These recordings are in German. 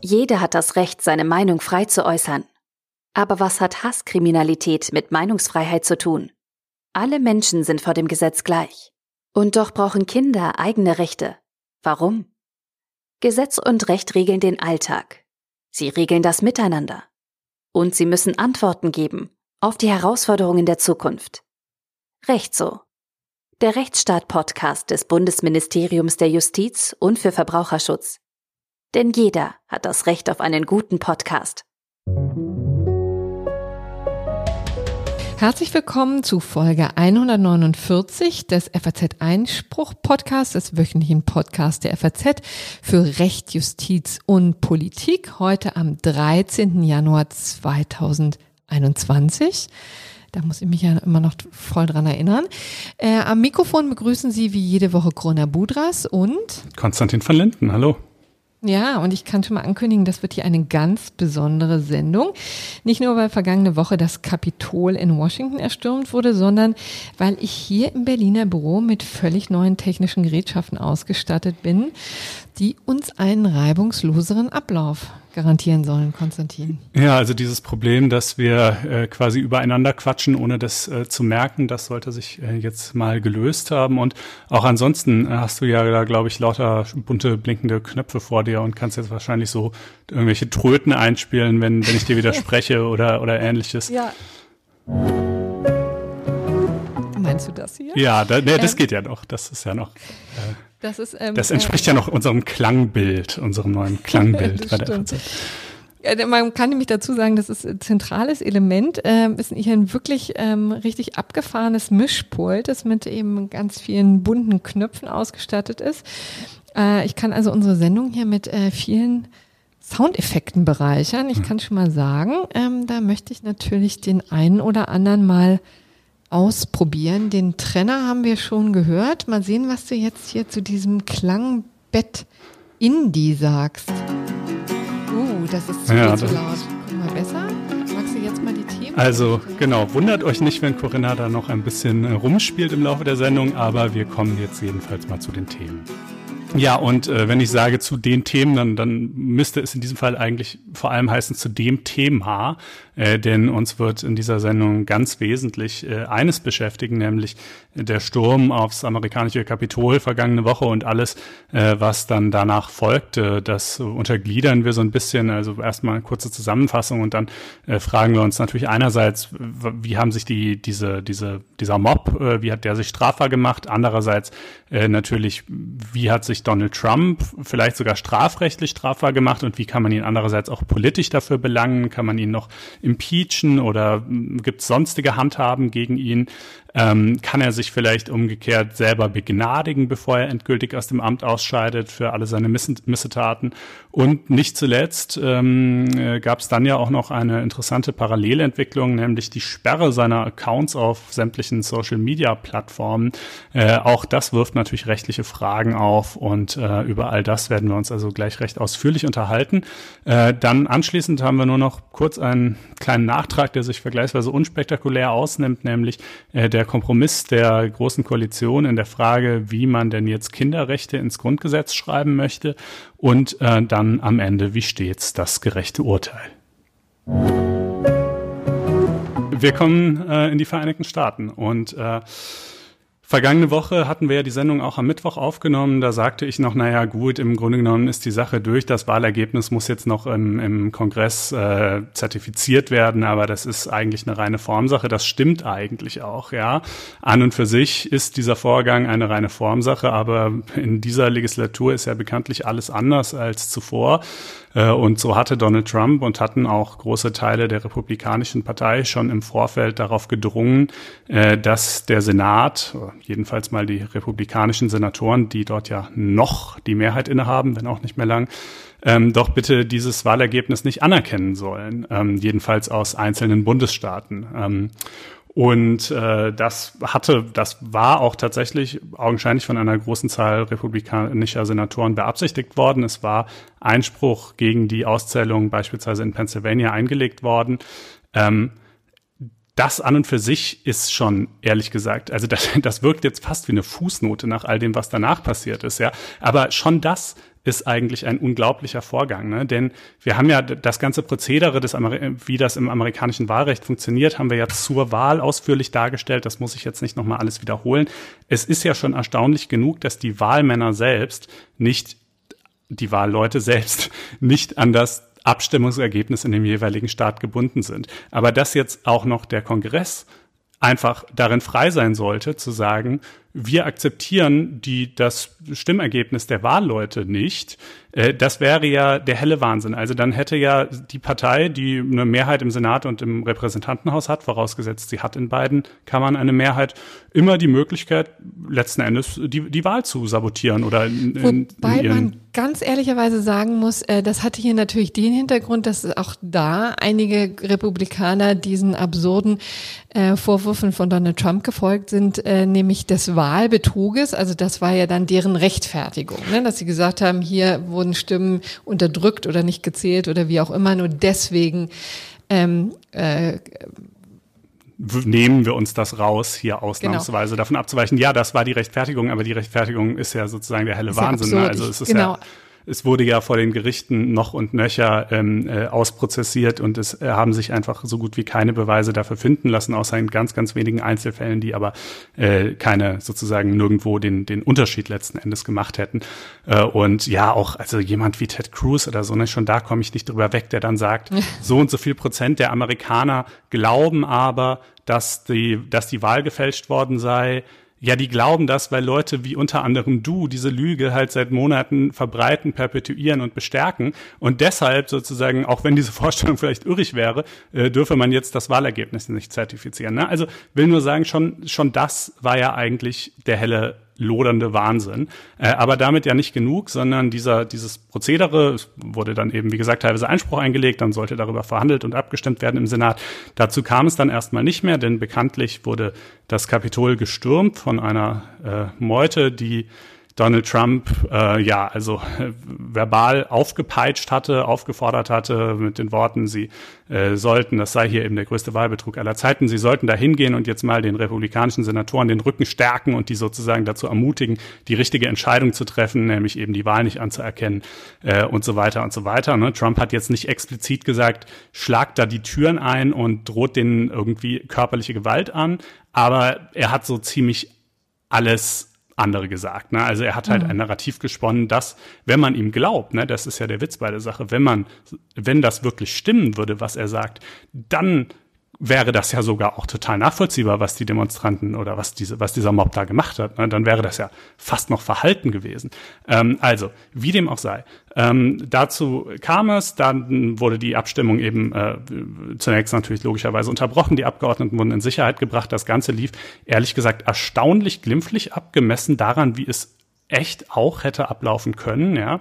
Jeder hat das Recht, seine Meinung frei zu äußern. Aber was hat Hasskriminalität mit Meinungsfreiheit zu tun? Alle Menschen sind vor dem Gesetz gleich. Und doch brauchen Kinder eigene Rechte. Warum? Gesetz und Recht regeln den Alltag. Sie regeln das Miteinander. Und sie müssen Antworten geben auf die Herausforderungen der Zukunft. Recht so. Der Rechtsstaat-Podcast des Bundesministeriums der Justiz und für Verbraucherschutz. Denn jeder hat das Recht auf einen guten Podcast. Herzlich willkommen zu Folge 149 des FAZ Einspruch Podcasts, des wöchentlichen Podcasts der FAZ für Recht, Justiz und Politik. Heute am 13. Januar 2021. Da muss ich mich ja immer noch voll dran erinnern. Äh, am Mikrofon begrüßen Sie wie jede Woche Corona Budras und Konstantin van Linden. Hallo. Ja, und ich kann schon mal ankündigen, das wird hier eine ganz besondere Sendung. Nicht nur, weil vergangene Woche das Kapitol in Washington erstürmt wurde, sondern weil ich hier im Berliner Büro mit völlig neuen technischen Gerätschaften ausgestattet bin, die uns einen reibungsloseren Ablauf garantieren sollen, Konstantin. Ja, also dieses Problem, dass wir äh, quasi übereinander quatschen, ohne das äh, zu merken, das sollte sich äh, jetzt mal gelöst haben. Und auch ansonsten äh, hast du ja da, glaube ich, lauter bunte blinkende Knöpfe vor dir und kannst jetzt wahrscheinlich so irgendwelche Tröten einspielen, wenn, wenn ich dir widerspreche oder, oder ähnliches. Ja. Meinst du das hier? Ja, da, nee, das ähm, geht ja noch. Das ist ja noch. Äh, das, ist, ähm, das entspricht äh, ja noch unserem Klangbild, unserem neuen Klangbild bei der FAZ. Man kann nämlich dazu sagen, das ist ein zentrales Element, äh, ist hier ein wirklich ähm, richtig abgefahrenes Mischpult, das mit eben ganz vielen bunten Knöpfen ausgestattet ist. Äh, ich kann also unsere Sendung hier mit äh, vielen Soundeffekten bereichern. Ich hm. kann schon mal sagen, ähm, da möchte ich natürlich den einen oder anderen mal ausprobieren. Den Trenner haben wir schon gehört. Mal sehen, was du jetzt hier zu diesem Klangbett Indie sagst. Uh, das ist zu, ja, zu laut. Guck mal besser. Magst du jetzt mal die Themen? Also genau, wundert euch nicht, wenn Corinna da noch ein bisschen äh, rumspielt im Laufe der Sendung, aber wir kommen jetzt jedenfalls mal zu den Themen. Ja, und äh, wenn ich sage zu den Themen, dann, dann müsste es in diesem Fall eigentlich vor allem heißen zu dem Thema, äh, denn uns wird in dieser Sendung ganz wesentlich äh, eines beschäftigen, nämlich der Sturm aufs amerikanische Kapitol vergangene Woche und alles, äh, was dann danach folgte. Das untergliedern wir so ein bisschen. Also erstmal eine kurze Zusammenfassung und dann äh, fragen wir uns natürlich einerseits, wie haben sich die, diese, diese, dieser Mob, äh, wie hat der sich strafbar gemacht? Andererseits äh, natürlich, wie hat sich Donald Trump vielleicht sogar strafrechtlich strafbar gemacht und wie kann man ihn andererseits auch politisch dafür belangen? Kann man ihn noch impeachen oder hm, gibt es sonstige Handhaben gegen ihn? Ähm, kann er sich vielleicht umgekehrt selber begnadigen, bevor er endgültig aus dem Amt ausscheidet für alle seine Miss Missetaten? Und nicht zuletzt ähm, äh, gab es dann ja auch noch eine interessante Parallelentwicklung, nämlich die Sperre seiner Accounts auf sämtlichen Social-Media-Plattformen. Äh, auch das wirft natürlich rechtliche Fragen auf und äh, über all das werden wir uns also gleich recht ausführlich unterhalten. Äh, dann anschließend haben wir nur noch kurz einen kleinen Nachtrag, der sich vergleichsweise unspektakulär ausnimmt, nämlich äh, der der Kompromiss der Großen Koalition in der Frage, wie man denn jetzt Kinderrechte ins Grundgesetz schreiben möchte und äh, dann am Ende, wie stets, das gerechte Urteil. Wir kommen äh, in die Vereinigten Staaten und äh, Vergangene Woche hatten wir ja die Sendung auch am Mittwoch aufgenommen. Da sagte ich noch, naja gut, im Grunde genommen ist die Sache durch. Das Wahlergebnis muss jetzt noch im, im Kongress äh, zertifiziert werden, aber das ist eigentlich eine reine Formsache. Das stimmt eigentlich auch, ja. An und für sich ist dieser Vorgang eine reine Formsache, aber in dieser Legislatur ist ja bekanntlich alles anders als zuvor. Äh, und so hatte Donald Trump und hatten auch große Teile der Republikanischen Partei schon im Vorfeld darauf gedrungen, äh, dass der Senat, jedenfalls mal die republikanischen Senatoren, die dort ja noch die Mehrheit innehaben, wenn auch nicht mehr lang, ähm, doch bitte dieses Wahlergebnis nicht anerkennen sollen, ähm, jedenfalls aus einzelnen Bundesstaaten. Ähm, und äh, das hatte, das war auch tatsächlich augenscheinlich von einer großen Zahl republikanischer Senatoren beabsichtigt worden. Es war Einspruch gegen die Auszählung beispielsweise in Pennsylvania eingelegt worden. Ähm, das an und für sich ist schon, ehrlich gesagt, also das, das wirkt jetzt fast wie eine Fußnote nach all dem, was danach passiert ist, ja. Aber schon das ist eigentlich ein unglaublicher Vorgang, ne? denn wir haben ja das ganze Prozedere, des wie das im amerikanischen Wahlrecht funktioniert, haben wir ja zur Wahl ausführlich dargestellt. Das muss ich jetzt nicht nochmal alles wiederholen. Es ist ja schon erstaunlich genug, dass die Wahlmänner selbst nicht, die Wahlleute selbst nicht an das Abstimmungsergebnis in dem jeweiligen Staat gebunden sind. Aber dass jetzt auch noch der Kongress einfach darin frei sein sollte, zu sagen, wir akzeptieren die, das Stimmergebnis der Wahlleute nicht, äh, das wäre ja der helle Wahnsinn. Also dann hätte ja die Partei, die eine Mehrheit im Senat und im Repräsentantenhaus hat, vorausgesetzt sie hat in beiden Kammern eine Mehrheit, immer die Möglichkeit, letzten Endes die, die Wahl zu sabotieren oder in, in, Wobei in man ganz ehrlicherweise sagen muss, äh, das hatte hier natürlich den Hintergrund, dass auch da einige Republikaner diesen absurden äh, Vorwürfen von Donald Trump gefolgt sind, äh, nämlich des Wahlbetruges. Also das war ja dann deren Rechtfertigung, ne? dass sie gesagt haben, hier wurden Stimmen unterdrückt oder nicht gezählt oder wie auch immer. Nur deswegen ähm, äh, nehmen wir uns das raus, hier ausnahmsweise genau. davon abzuweichen. Ja, das war die Rechtfertigung, aber die Rechtfertigung ist ja sozusagen der helle ist Wahnsinn. Ja ne? also es ist genau. ja es wurde ja vor den Gerichten noch und nöcher ähm, äh, ausprozessiert und es äh, haben sich einfach so gut wie keine Beweise dafür finden lassen, außer in ganz, ganz wenigen Einzelfällen, die aber äh, keine sozusagen nirgendwo den, den Unterschied letzten Endes gemacht hätten. Äh, und ja, auch also jemand wie Ted Cruz oder so, ne, schon da komme ich nicht drüber weg, der dann sagt, so und so viel Prozent der Amerikaner glauben aber, dass die, dass die Wahl gefälscht worden sei ja, die glauben das, weil Leute wie unter anderem du diese Lüge halt seit Monaten verbreiten, perpetuieren und bestärken. Und deshalb sozusagen, auch wenn diese Vorstellung vielleicht irrig wäre, äh, dürfe man jetzt das Wahlergebnis nicht zertifizieren. Ne? Also will nur sagen, schon, schon das war ja eigentlich der helle lodernde Wahnsinn. Äh, aber damit ja nicht genug, sondern dieser, dieses Prozedere wurde dann eben, wie gesagt, teilweise Einspruch eingelegt, dann sollte darüber verhandelt und abgestimmt werden im Senat. Dazu kam es dann erstmal nicht mehr, denn bekanntlich wurde das Kapitol gestürmt von einer äh, Meute, die Donald Trump äh, ja also äh, verbal aufgepeitscht hatte, aufgefordert hatte mit den Worten, sie äh, sollten, das sei hier eben der größte Wahlbetrug aller Zeiten, sie sollten da hingehen und jetzt mal den republikanischen Senatoren den Rücken stärken und die sozusagen dazu ermutigen, die richtige Entscheidung zu treffen, nämlich eben die Wahl nicht anzuerkennen äh, und so weiter und so weiter. Ne? Trump hat jetzt nicht explizit gesagt, schlagt da die Türen ein und droht denen irgendwie körperliche Gewalt an, aber er hat so ziemlich alles andere gesagt. Ne? Also er hat halt mhm. ein Narrativ gesponnen, dass, wenn man ihm glaubt, ne, das ist ja der Witz bei der Sache, wenn man, wenn das wirklich stimmen würde, was er sagt, dann wäre das ja sogar auch total nachvollziehbar, was die Demonstranten oder was diese, was dieser Mob da gemacht hat. Ne? Dann wäre das ja fast noch Verhalten gewesen. Ähm, also, wie dem auch sei. Ähm, dazu kam es, dann wurde die Abstimmung eben äh, zunächst natürlich logischerweise unterbrochen. Die Abgeordneten wurden in Sicherheit gebracht. Das Ganze lief, ehrlich gesagt, erstaunlich glimpflich abgemessen daran, wie es echt auch hätte ablaufen können, ja.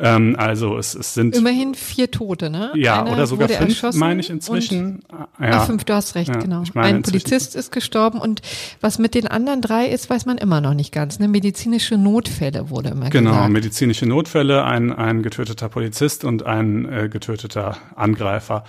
Ähm, also es, es sind immerhin vier Tote, ne? Ja, Einer oder sogar fünf, meine ich inzwischen. ja. Ach, fünf, du hast recht, ja, genau. Ein Polizist ist gestorben und was mit den anderen drei ist, weiß man immer noch nicht ganz. Ne? Medizinische Notfälle wurde immer genau, gesagt. Genau, medizinische Notfälle, ein, ein getöteter Polizist und ein äh, getöteter Angreifer.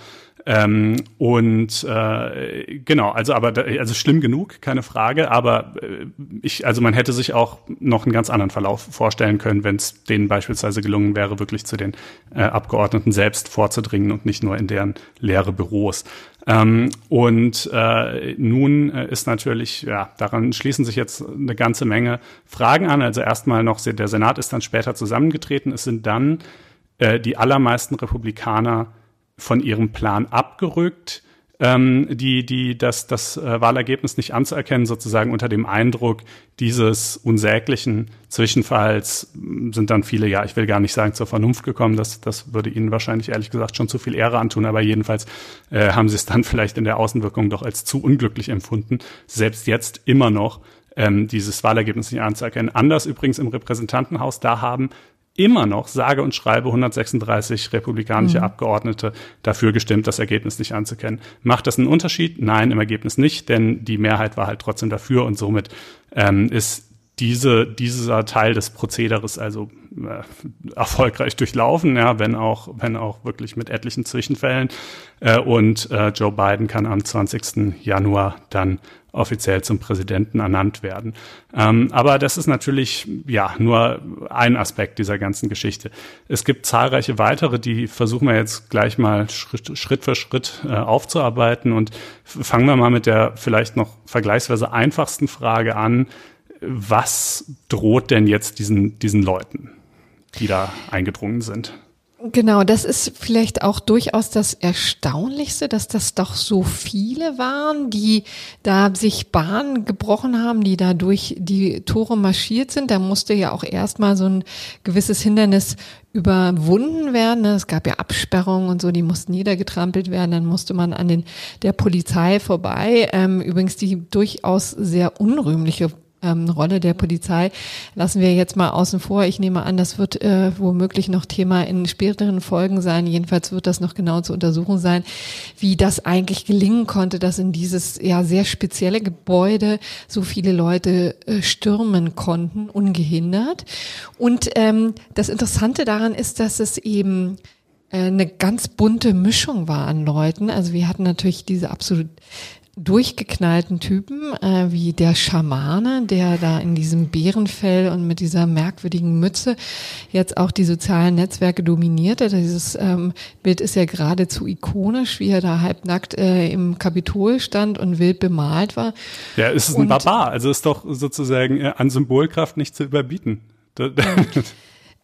Ähm, und äh, genau, also aber also schlimm genug, keine Frage. Aber äh, ich, also man hätte sich auch noch einen ganz anderen Verlauf vorstellen können, wenn es denen beispielsweise gelungen wäre, wirklich zu den äh, Abgeordneten selbst vorzudringen und nicht nur in deren leere Büros. Ähm, und äh, nun äh, ist natürlich, ja, daran schließen sich jetzt eine ganze Menge Fragen an. Also erstmal noch, der Senat ist dann später zusammengetreten. Es sind dann äh, die allermeisten Republikaner von ihrem Plan abgerückt, ähm, die, die das, das äh, Wahlergebnis nicht anzuerkennen, sozusagen unter dem Eindruck dieses unsäglichen Zwischenfalls sind dann viele, ja, ich will gar nicht sagen zur Vernunft gekommen, das, das würde ihnen wahrscheinlich ehrlich gesagt schon zu viel Ehre antun, aber jedenfalls äh, haben sie es dann vielleicht in der Außenwirkung doch als zu unglücklich empfunden, selbst jetzt immer noch ähm, dieses Wahlergebnis nicht anzuerkennen. Anders übrigens im Repräsentantenhaus, da haben immer noch sage und schreibe 136 republikanische mhm. Abgeordnete dafür gestimmt, das Ergebnis nicht anzukennen. Macht das einen Unterschied? Nein, im Ergebnis nicht, denn die Mehrheit war halt trotzdem dafür und somit ähm, ist diese, dieser Teil des Prozederes also äh, erfolgreich durchlaufen, ja, wenn auch, wenn auch wirklich mit etlichen Zwischenfällen. Äh, und äh, Joe Biden kann am 20. Januar dann offiziell zum Präsidenten ernannt werden. Ähm, aber das ist natürlich ja nur ein Aspekt dieser ganzen Geschichte. Es gibt zahlreiche weitere, die versuchen wir jetzt gleich mal Schritt, Schritt für Schritt äh, aufzuarbeiten. Und fangen wir mal mit der vielleicht noch vergleichsweise einfachsten Frage an. Was droht denn jetzt diesen, diesen Leuten? die da eingedrungen sind. Genau, das ist vielleicht auch durchaus das Erstaunlichste, dass das doch so viele waren, die da sich Bahnen gebrochen haben, die da durch die Tore marschiert sind. Da musste ja auch erstmal so ein gewisses Hindernis überwunden werden. Es gab ja Absperrungen und so, die mussten niedergetrampelt werden. Dann musste man an den der Polizei vorbei. Ähm, übrigens die durchaus sehr unrühmliche ähm, Rolle der Polizei lassen wir jetzt mal außen vor. Ich nehme an, das wird äh, womöglich noch Thema in späteren Folgen sein. Jedenfalls wird das noch genau zu untersuchen sein, wie das eigentlich gelingen konnte, dass in dieses ja sehr spezielle Gebäude so viele Leute äh, stürmen konnten, ungehindert. Und ähm, das Interessante daran ist, dass es eben äh, eine ganz bunte Mischung war an Leuten. Also wir hatten natürlich diese absolut durchgeknallten Typen, äh, wie der Schamane, der da in diesem Bärenfell und mit dieser merkwürdigen Mütze jetzt auch die sozialen Netzwerke dominierte. Dieses ähm, Bild ist ja geradezu ikonisch, wie er da halbnackt äh, im Kapitol stand und wild bemalt war. Ja, es ist ein und, Barbar, also ist doch sozusagen äh, an Symbolkraft nicht zu überbieten.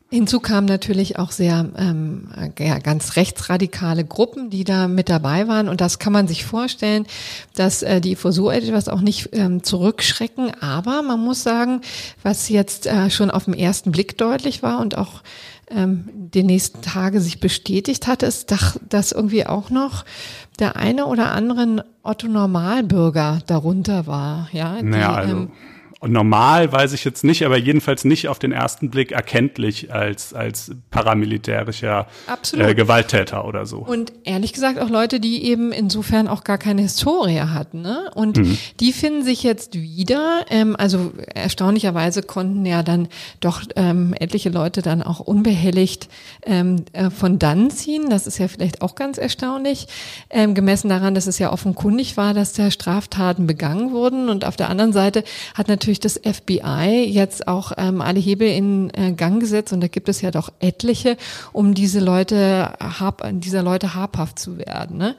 Hinzu kamen natürlich auch sehr ähm, ja, ganz rechtsradikale Gruppen, die da mit dabei waren. Und das kann man sich vorstellen, dass äh, die vor so etwas auch nicht ähm, zurückschrecken. Aber man muss sagen, was jetzt äh, schon auf den ersten Blick deutlich war und auch ähm, die nächsten Tage sich bestätigt hat, ist, dass irgendwie auch noch der eine oder andere Otto Normalbürger darunter war. Ja, die, naja, also. Ähm, normal weiß ich jetzt nicht, aber jedenfalls nicht auf den ersten Blick erkenntlich als, als paramilitärischer äh, Gewalttäter oder so. Und ehrlich gesagt auch Leute, die eben insofern auch gar keine Historie hatten. Ne? Und mhm. die finden sich jetzt wieder, ähm, also erstaunlicherweise konnten ja dann doch ähm, etliche Leute dann auch unbehelligt ähm, äh, von dann ziehen. Das ist ja vielleicht auch ganz erstaunlich, ähm, gemessen daran, dass es ja offenkundig war, dass da Straftaten begangen wurden. Und auf der anderen Seite hat natürlich natürlich das FBI jetzt auch ähm, alle Hebel in äh, Gang gesetzt und da gibt es ja doch etliche, um diese Leute hab, dieser Leute habhaft zu werden. Ne?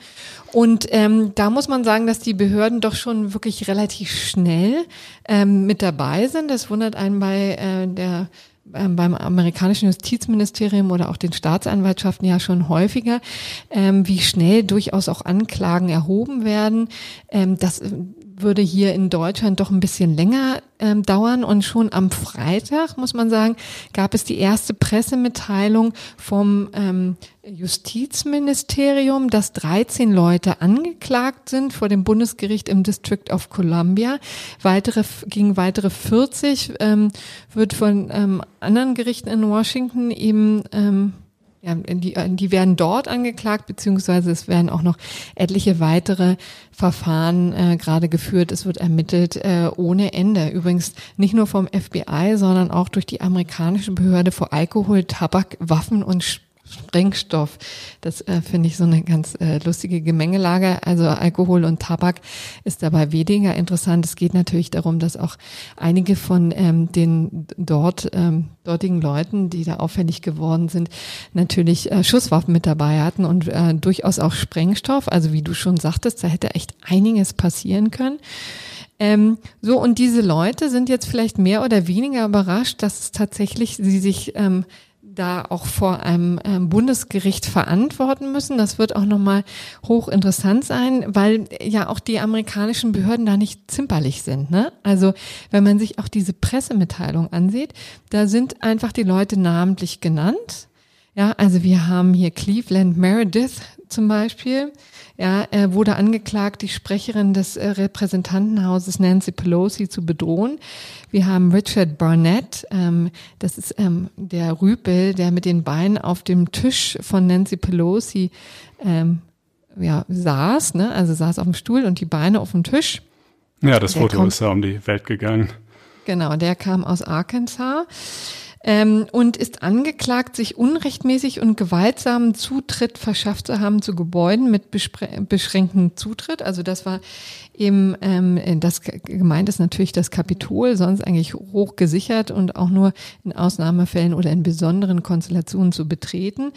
Und ähm, da muss man sagen, dass die Behörden doch schon wirklich relativ schnell ähm, mit dabei sind. Das wundert einen bei äh, der ähm, beim amerikanischen Justizministerium oder auch den Staatsanwaltschaften ja schon häufiger, ähm, wie schnell durchaus auch Anklagen erhoben werden. Ähm, das würde hier in Deutschland doch ein bisschen länger ähm, dauern. Und schon am Freitag, muss man sagen, gab es die erste Pressemitteilung vom ähm, Justizministerium, dass 13 Leute angeklagt sind vor dem Bundesgericht im District of Columbia. Weitere, gegen weitere 40 ähm, wird von ähm, anderen Gerichten in Washington eben ähm, ja, die, die werden dort angeklagt, beziehungsweise es werden auch noch etliche weitere Verfahren äh, gerade geführt. Es wird ermittelt äh, ohne Ende. Übrigens nicht nur vom FBI, sondern auch durch die amerikanische Behörde vor Alkohol, Tabak, Waffen und Sprengstoff. Das äh, finde ich so eine ganz äh, lustige Gemengelage. Also Alkohol und Tabak ist dabei weniger interessant. Es geht natürlich darum, dass auch einige von ähm, den dort ähm, dortigen Leuten, die da auffällig geworden sind, natürlich äh, Schusswaffen mit dabei hatten und äh, durchaus auch Sprengstoff. Also wie du schon sagtest, da hätte echt einiges passieren können. Ähm, so, und diese Leute sind jetzt vielleicht mehr oder weniger überrascht, dass es tatsächlich sie sich ähm, da auch vor einem ähm, Bundesgericht verantworten müssen. Das wird auch nochmal hochinteressant sein, weil ja auch die amerikanischen Behörden da nicht zimperlich sind. Ne? Also wenn man sich auch diese Pressemitteilung ansieht, da sind einfach die Leute namentlich genannt. Ja, also wir haben hier Cleveland Meredith zum Beispiel. Ja, er wurde angeklagt, die Sprecherin des äh, Repräsentantenhauses Nancy Pelosi zu bedrohen. Wir haben Richard Barnett, ähm, das ist ähm, der Rüpel, der mit den Beinen auf dem Tisch von Nancy Pelosi ähm, ja, saß, ne? also saß auf dem Stuhl und die Beine auf dem Tisch. Ja, das der Foto ist ja um die Welt gegangen. genau, der kam aus Arkansas ähm, und ist angeklagt, sich unrechtmäßig und gewaltsamen Zutritt verschafft zu haben zu Gebäuden mit beschränktem Zutritt. Also das war eben, ähm, das gemeint ist natürlich das Kapitol, sonst eigentlich hoch gesichert und auch nur in Ausnahmefällen oder in besonderen Konstellationen zu betreten.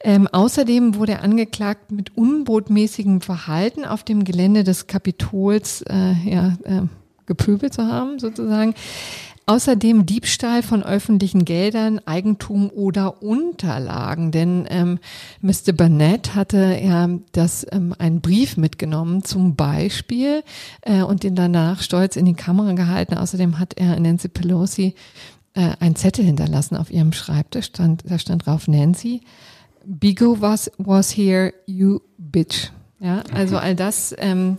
Ähm, außerdem wurde er angeklagt, mit unbotmäßigem Verhalten auf dem Gelände des Kapitols äh, ja, äh, gepöbelt zu haben, sozusagen. Außerdem Diebstahl von öffentlichen Geldern, Eigentum oder Unterlagen. Denn ähm, Mr. Burnett hatte ja das ähm, einen Brief mitgenommen zum Beispiel äh, und den danach stolz in die Kamera gehalten. Außerdem hat er Nancy Pelosi äh, einen Zettel hinterlassen auf ihrem Schreibtisch. Stand, da stand drauf Nancy. Bigo was was here, you bitch. Ja, also all das ähm,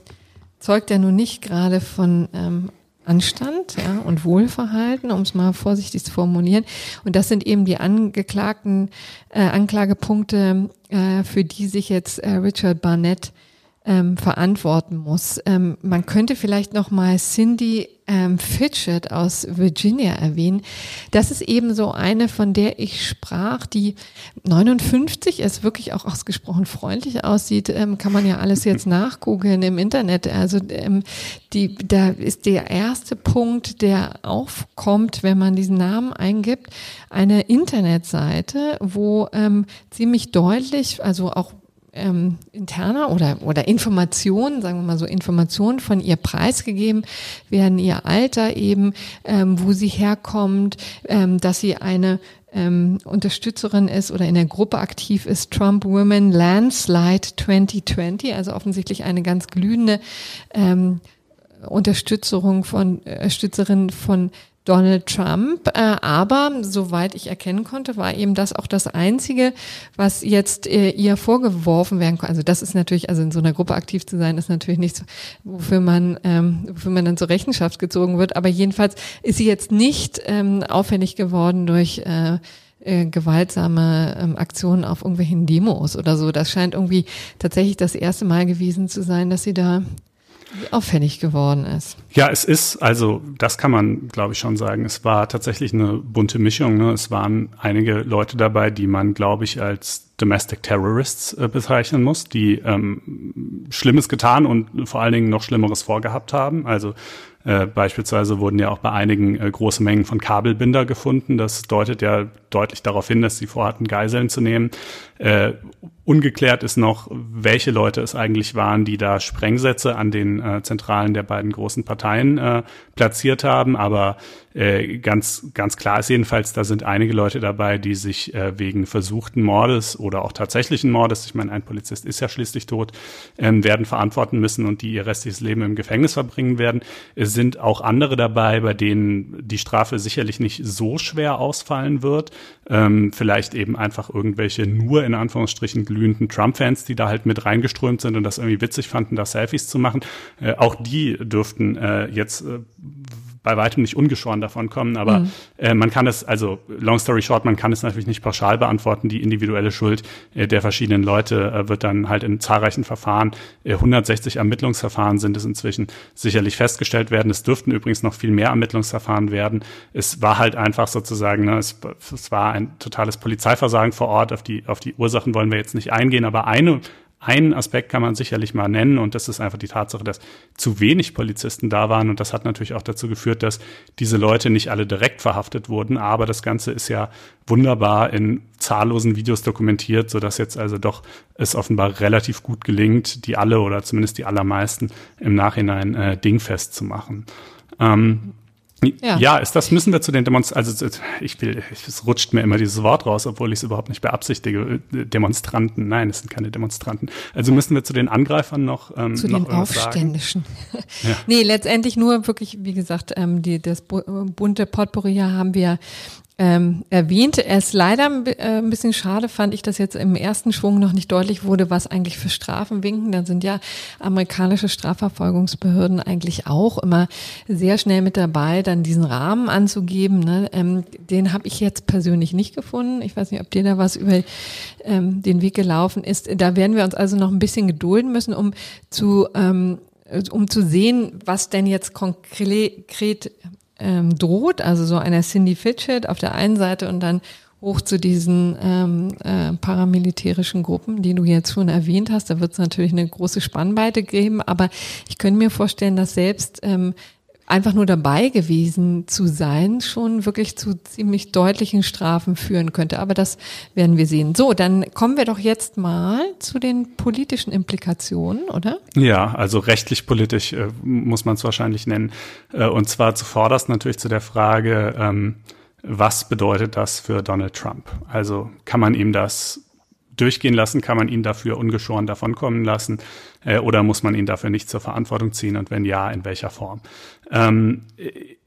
zeugt ja nun nicht gerade von ähm, Anstand ja, und Wohlverhalten, um es mal vorsichtig zu formulieren. Und das sind eben die angeklagten äh, Anklagepunkte, äh, für die sich jetzt äh, Richard Barnett ähm, verantworten muss. Ähm, man könnte vielleicht noch mal Cindy ähm, Fitchett aus Virginia erwähnen. Das ist eben so eine, von der ich sprach, die 59 ist, wirklich auch ausgesprochen freundlich aussieht. Ähm, kann man ja alles jetzt nachgoogeln im Internet. Also ähm, die, da ist der erste Punkt, der aufkommt, wenn man diesen Namen eingibt, eine Internetseite, wo ähm, ziemlich deutlich, also auch ähm, interner oder, oder Informationen, sagen wir mal so, Informationen von ihr preisgegeben werden, ihr Alter eben, ähm, wo sie herkommt, ähm, dass sie eine ähm, Unterstützerin ist oder in der Gruppe aktiv ist, Trump Women Landslide 2020, also offensichtlich eine ganz glühende ähm, Unterstützung von, äh, Unterstützerin von Donald Trump. Äh, aber soweit ich erkennen konnte, war eben das auch das Einzige, was jetzt äh, ihr vorgeworfen werden konnte. Also das ist natürlich, also in so einer Gruppe aktiv zu sein, ist natürlich nichts, wofür man, ähm, wofür man dann zur Rechenschaft gezogen wird. Aber jedenfalls ist sie jetzt nicht ähm, auffällig geworden durch äh, gewaltsame ähm, Aktionen auf irgendwelchen Demos oder so. Das scheint irgendwie tatsächlich das erste Mal gewesen zu sein, dass sie da auffällig geworden ist. Ja, es ist, also das kann man, glaube ich, schon sagen. Es war tatsächlich eine bunte Mischung. Ne? Es waren einige Leute dabei, die man, glaube ich, als Domestic Terrorists äh, bezeichnen muss, die ähm, Schlimmes getan und vor allen Dingen noch Schlimmeres vorgehabt haben. Also äh, beispielsweise wurden ja auch bei einigen äh, große Mengen von Kabelbinder gefunden. Das deutet ja deutlich darauf hin, dass sie vorhatten, Geiseln zu nehmen. Äh, ungeklärt ist noch, welche Leute es eigentlich waren, die da Sprengsätze an den äh, Zentralen der beiden großen Parteien äh, platziert haben. Aber äh, ganz, ganz klar ist jedenfalls, da sind einige Leute dabei, die sich äh, wegen versuchten Mordes oder auch tatsächlichen Mordes, ich meine, ein Polizist ist ja schließlich tot, ähm, werden verantworten müssen und die ihr restliches Leben im Gefängnis verbringen werden. Es sind auch andere dabei, bei denen die Strafe sicherlich nicht so schwer ausfallen wird. Ähm, vielleicht eben einfach irgendwelche nur in Anführungsstrichen glühenden Trump-Fans, die da halt mit reingeströmt sind und das irgendwie witzig fanden, da Selfies zu machen. Äh, auch die dürften äh, jetzt äh, bei weitem nicht ungeschoren davon kommen, aber mhm. äh, man kann es, also long story short, man kann es natürlich nicht pauschal beantworten. Die individuelle Schuld äh, der verschiedenen Leute äh, wird dann halt in zahlreichen Verfahren, äh, 160 Ermittlungsverfahren sind es inzwischen sicherlich festgestellt werden. Es dürften übrigens noch viel mehr Ermittlungsverfahren werden. Es war halt einfach sozusagen, ne, es, es war ein totales Polizeiversagen vor Ort. Auf die, auf die Ursachen wollen wir jetzt nicht eingehen, aber eine einen Aspekt kann man sicherlich mal nennen und das ist einfach die Tatsache, dass zu wenig Polizisten da waren und das hat natürlich auch dazu geführt, dass diese Leute nicht alle direkt verhaftet wurden, aber das Ganze ist ja wunderbar in zahllosen Videos dokumentiert, so dass jetzt also doch es offenbar relativ gut gelingt, die alle oder zumindest die allermeisten im Nachhinein äh, dingfest zu machen. Ähm, ja. ja, ist das, müssen wir zu den Demonstranten, also ich will, es rutscht mir immer dieses Wort raus, obwohl ich es überhaupt nicht beabsichtige. Demonstranten, nein, es sind keine Demonstranten. Also müssen wir zu den Angreifern noch ähm, Zu noch den Aufständischen. ja. Nee, letztendlich nur wirklich, wie gesagt, ähm, die, das bunte Potpourri haben wir ähm, erwähnt. Er ist leider äh, ein bisschen schade, fand ich, dass jetzt im ersten Schwung noch nicht deutlich wurde, was eigentlich für Strafen winken. Da sind ja amerikanische Strafverfolgungsbehörden eigentlich auch immer sehr schnell mit dabei, dann diesen Rahmen anzugeben. Ne? Ähm, den habe ich jetzt persönlich nicht gefunden. Ich weiß nicht, ob dir da was über ähm, den Weg gelaufen ist. Da werden wir uns also noch ein bisschen gedulden müssen, um zu ähm, um zu sehen, was denn jetzt konkret ähm, droht, also so einer Cindy Fitchett auf der einen Seite und dann hoch zu diesen ähm, äh, paramilitärischen Gruppen, die du jetzt schon erwähnt hast. Da wird es natürlich eine große Spannweite geben, aber ich könnte mir vorstellen, dass selbst ähm, einfach nur dabei gewesen zu sein, schon wirklich zu ziemlich deutlichen Strafen führen könnte. Aber das werden wir sehen. So, dann kommen wir doch jetzt mal zu den politischen Implikationen, oder? Ja, also rechtlich politisch äh, muss man es wahrscheinlich nennen. Äh, und zwar zuvorderst natürlich zu der Frage, ähm, was bedeutet das für Donald Trump? Also kann man ihm das durchgehen lassen? Kann man ihn dafür ungeschoren davonkommen lassen? Äh, oder muss man ihn dafür nicht zur Verantwortung ziehen? Und wenn ja, in welcher Form? Ähm,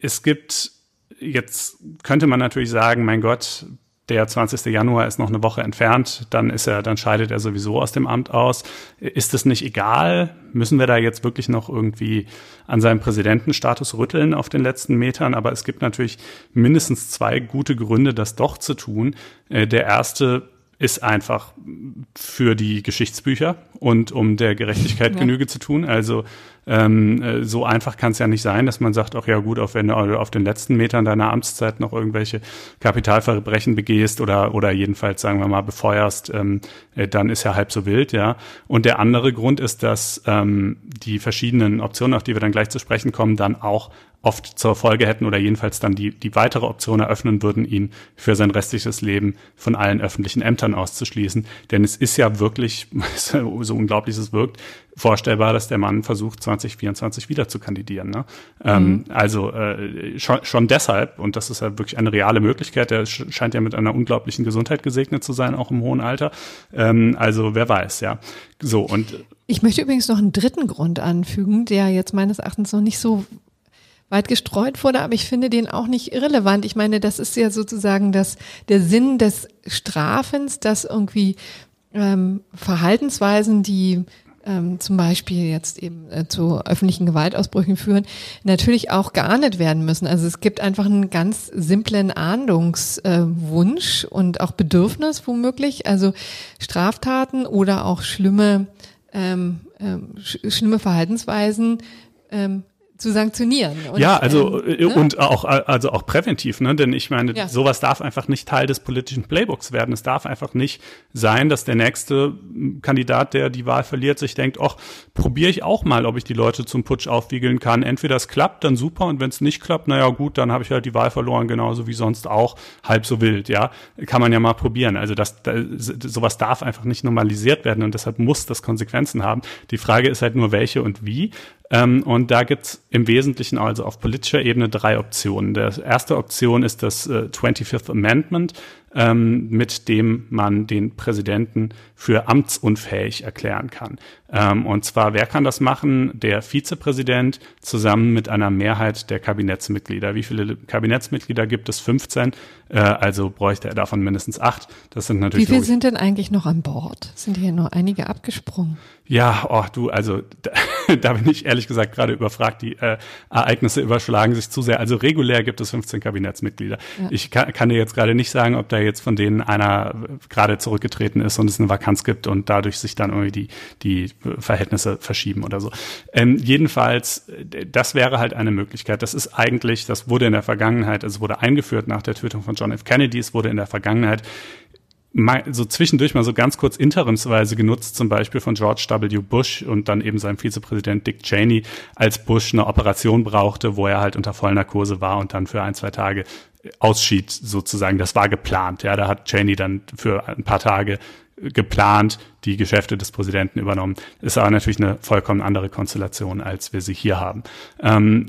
es gibt, jetzt könnte man natürlich sagen, mein Gott, der 20. Januar ist noch eine Woche entfernt, dann ist er, dann scheidet er sowieso aus dem Amt aus. Ist es nicht egal? Müssen wir da jetzt wirklich noch irgendwie an seinem Präsidentenstatus rütteln auf den letzten Metern? Aber es gibt natürlich mindestens zwei gute Gründe, das doch zu tun. Äh, der erste ist einfach für die Geschichtsbücher und um der Gerechtigkeit ja. Genüge zu tun. Also ähm, äh, so einfach kann es ja nicht sein, dass man sagt, ach ja gut, auch wenn du auf den letzten Metern deiner Amtszeit noch irgendwelche Kapitalverbrechen begehst oder oder jedenfalls sagen wir mal befeuerst, ähm, äh, dann ist ja halb so wild, ja. Und der andere Grund ist, dass ähm, die verschiedenen Optionen, auf die wir dann gleich zu sprechen kommen, dann auch oft zur Folge hätten oder jedenfalls dann die, die weitere Option eröffnen würden, ihn für sein restliches Leben von allen öffentlichen Ämtern auszuschließen. Denn es ist ja wirklich, so unglaublich es wirkt, vorstellbar, dass der Mann versucht, 2024 wieder zu kandidieren. Ne? Ähm, mhm. Ähm, also äh, schon, schon deshalb, und das ist ja wirklich eine reale Möglichkeit, er scheint ja mit einer unglaublichen Gesundheit gesegnet zu sein, auch im hohen Alter. Ähm, also wer weiß, ja. So und ich möchte übrigens noch einen dritten Grund anfügen, der jetzt meines Erachtens noch nicht so weit gestreut wurde, aber ich finde den auch nicht irrelevant. Ich meine, das ist ja sozusagen das, der Sinn des Strafens, dass irgendwie ähm, Verhaltensweisen, die ähm, zum Beispiel jetzt eben äh, zu öffentlichen Gewaltausbrüchen führen, natürlich auch geahndet werden müssen. Also es gibt einfach einen ganz simplen Ahndungswunsch äh, und auch Bedürfnis womöglich. Also Straftaten oder auch schlimme, ähm, ähm, sch schlimme Verhaltensweisen ähm, zu sanktionieren. Und, ja, also ähm, äh, ne? und auch also auch präventiv, ne? Denn ich meine, ja. sowas darf einfach nicht Teil des politischen Playbooks werden. Es darf einfach nicht sein, dass der nächste Kandidat, der die Wahl verliert, sich denkt, ach, probiere ich auch mal, ob ich die Leute zum Putsch aufwiegeln kann. Entweder es klappt, dann super, und wenn es nicht klappt, naja gut, dann habe ich halt die Wahl verloren, genauso wie sonst auch, halb so wild, ja. Kann man ja mal probieren. Also das, das sowas darf einfach nicht normalisiert werden und deshalb muss das Konsequenzen haben. Die Frage ist halt nur, welche und wie. Ähm, und da gibt's im Wesentlichen also auf politischer Ebene drei Optionen. Die erste Option ist das äh, 25th Amendment ähm, mit dem man den Präsidenten für amtsunfähig erklären kann. Ähm, und zwar, wer kann das machen? Der Vizepräsident zusammen mit einer Mehrheit der Kabinettsmitglieder. Wie viele Kabinettsmitglieder gibt es? 15. Äh, also bräuchte er davon mindestens acht. Das sind natürlich. Wie viele sind denn eigentlich noch an Bord? Sind hier nur einige abgesprungen? Ja, oh, du, also da, da bin ich ehrlich gesagt gerade überfragt. Die äh, Ereignisse überschlagen sich zu sehr. Also regulär gibt es 15 Kabinettsmitglieder. Ja. Ich kann, kann dir jetzt gerade nicht sagen, ob da jetzt von denen einer gerade zurückgetreten ist und es eine Vakanz gibt und dadurch sich dann irgendwie die, die Verhältnisse verschieben oder so. Ähm, jedenfalls, das wäre halt eine Möglichkeit. Das ist eigentlich, das wurde in der Vergangenheit, also wurde eingeführt nach der Tötung von John F. Kennedy, es wurde in der Vergangenheit so zwischendurch mal so ganz kurz interimsweise genutzt, zum Beispiel von George W. Bush und dann eben seinem Vizepräsident Dick Cheney, als Bush eine Operation brauchte, wo er halt unter Vollnarkose war und dann für ein, zwei Tage ausschied sozusagen. Das war geplant. Ja, da hat Cheney dann für ein paar Tage geplant die Geschäfte des Präsidenten übernommen. Ist aber natürlich eine vollkommen andere Konstellation, als wir sie hier haben. Ähm,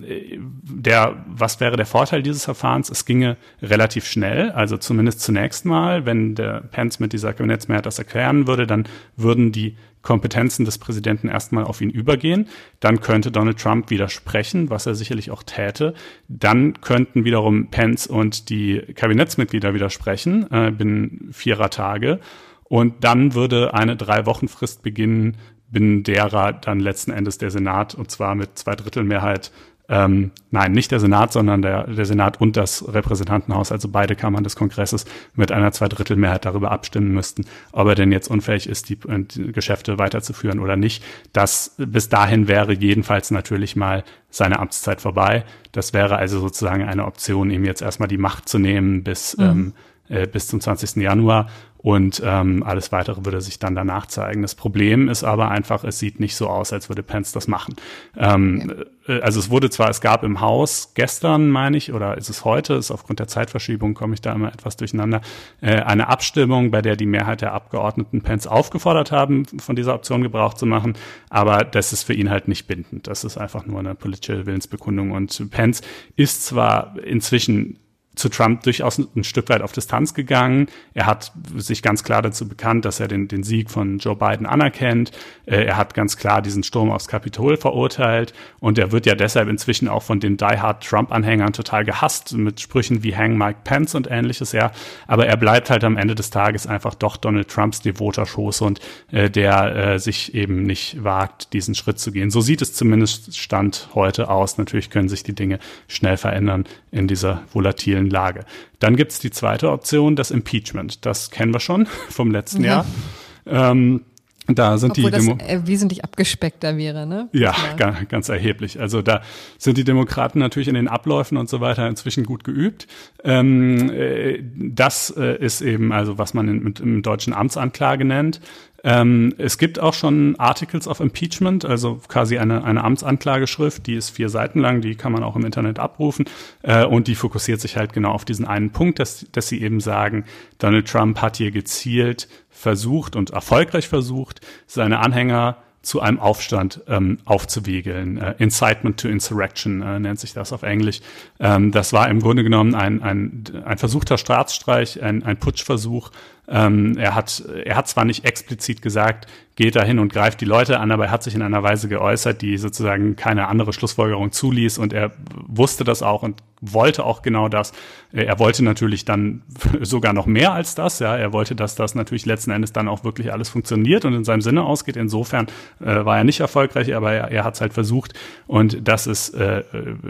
der, was wäre der Vorteil dieses Verfahrens? Es ginge relativ schnell, also zumindest zunächst mal, wenn der Pence mit dieser Kabinettsmehrheit das erklären würde, dann würden die Kompetenzen des Präsidenten erstmal auf ihn übergehen. Dann könnte Donald Trump widersprechen, was er sicherlich auch täte. Dann könnten wiederum Pence und die Kabinettsmitglieder widersprechen äh, binnen vierer Tage. Und dann würde eine drei Wochen Frist beginnen, binnen derer dann letzten Endes der Senat und zwar mit zwei Drittel Mehrheit ähm, nein, nicht der Senat, sondern der, der Senat und das Repräsentantenhaus, also beide Kammern des Kongresses, mit einer Zweidrittelmehrheit darüber abstimmen müssten, ob er denn jetzt unfähig ist, die, die Geschäfte weiterzuführen oder nicht. Das bis dahin wäre jedenfalls natürlich mal seine Amtszeit vorbei. Das wäre also sozusagen eine Option, ihm jetzt erstmal die Macht zu nehmen bis, mhm. ähm, äh, bis zum 20. Januar und ähm, alles weitere würde sich dann danach zeigen. Das Problem ist aber einfach, es sieht nicht so aus, als würde Pence das machen. Ähm, okay. Äh, also es wurde zwar, es gab im Haus gestern, meine ich, oder ist es heute, ist aufgrund der Zeitverschiebung, komme ich da immer etwas durcheinander, äh, eine Abstimmung, bei der die Mehrheit der Abgeordneten Pence aufgefordert haben, von dieser Option Gebrauch zu machen. Aber das ist für ihn halt nicht bindend. Das ist einfach nur eine politische Willensbekundung. Und Pence ist zwar inzwischen zu Trump durchaus ein Stück weit auf Distanz gegangen. Er hat sich ganz klar dazu bekannt, dass er den, den Sieg von Joe Biden anerkennt. Äh, er hat ganz klar diesen Sturm aufs Kapitol verurteilt und er wird ja deshalb inzwischen auch von den Die-Hard Trump-Anhängern total gehasst mit Sprüchen wie Hang Mike Pence und ähnliches, ja. Aber er bleibt halt am Ende des Tages einfach doch Donald Trumps devoter Schoß und äh, der äh, sich eben nicht wagt, diesen Schritt zu gehen. So sieht es zumindest Stand heute aus. Natürlich können sich die Dinge schnell verändern in dieser volatilen aktuellen Lage. Dann gibt es die zweite Option, das Impeachment. Das kennen wir schon vom letzten ja. Jahr. Ähm, da sind Obwohl die Demo das äh, wesentlich abgespeckter wäre, ne? Ja, ganz, ganz erheblich. Also da sind die Demokraten natürlich in den Abläufen und so weiter inzwischen gut geübt. Ähm, äh, das äh, ist eben also, was man in, mit, im deutschen Amtsanklage nennt. Ähm, es gibt auch schon Articles of Impeachment, also quasi eine, eine Amtsanklageschrift, die ist vier Seiten lang, die kann man auch im Internet abrufen äh, und die fokussiert sich halt genau auf diesen einen Punkt, dass, dass sie eben sagen, Donald Trump hat hier gezielt versucht und erfolgreich versucht, seine Anhänger zu einem Aufstand ähm, aufzuwiegeln. Äh, Incitement to Insurrection äh, nennt sich das auf Englisch. Ähm, das war im Grunde genommen ein, ein, ein versuchter Staatsstreich, ein, ein Putschversuch ähm, er hat, er hat zwar nicht explizit gesagt, geht da hin und greift die Leute an, aber er hat sich in einer Weise geäußert, die sozusagen keine andere Schlussfolgerung zuließ und er wusste das auch und wollte auch genau das. Er wollte natürlich dann sogar noch mehr als das, ja. Er wollte, dass das natürlich letzten Endes dann auch wirklich alles funktioniert und in seinem Sinne ausgeht. Insofern äh, war er nicht erfolgreich, aber er, er hat es halt versucht und das ist äh,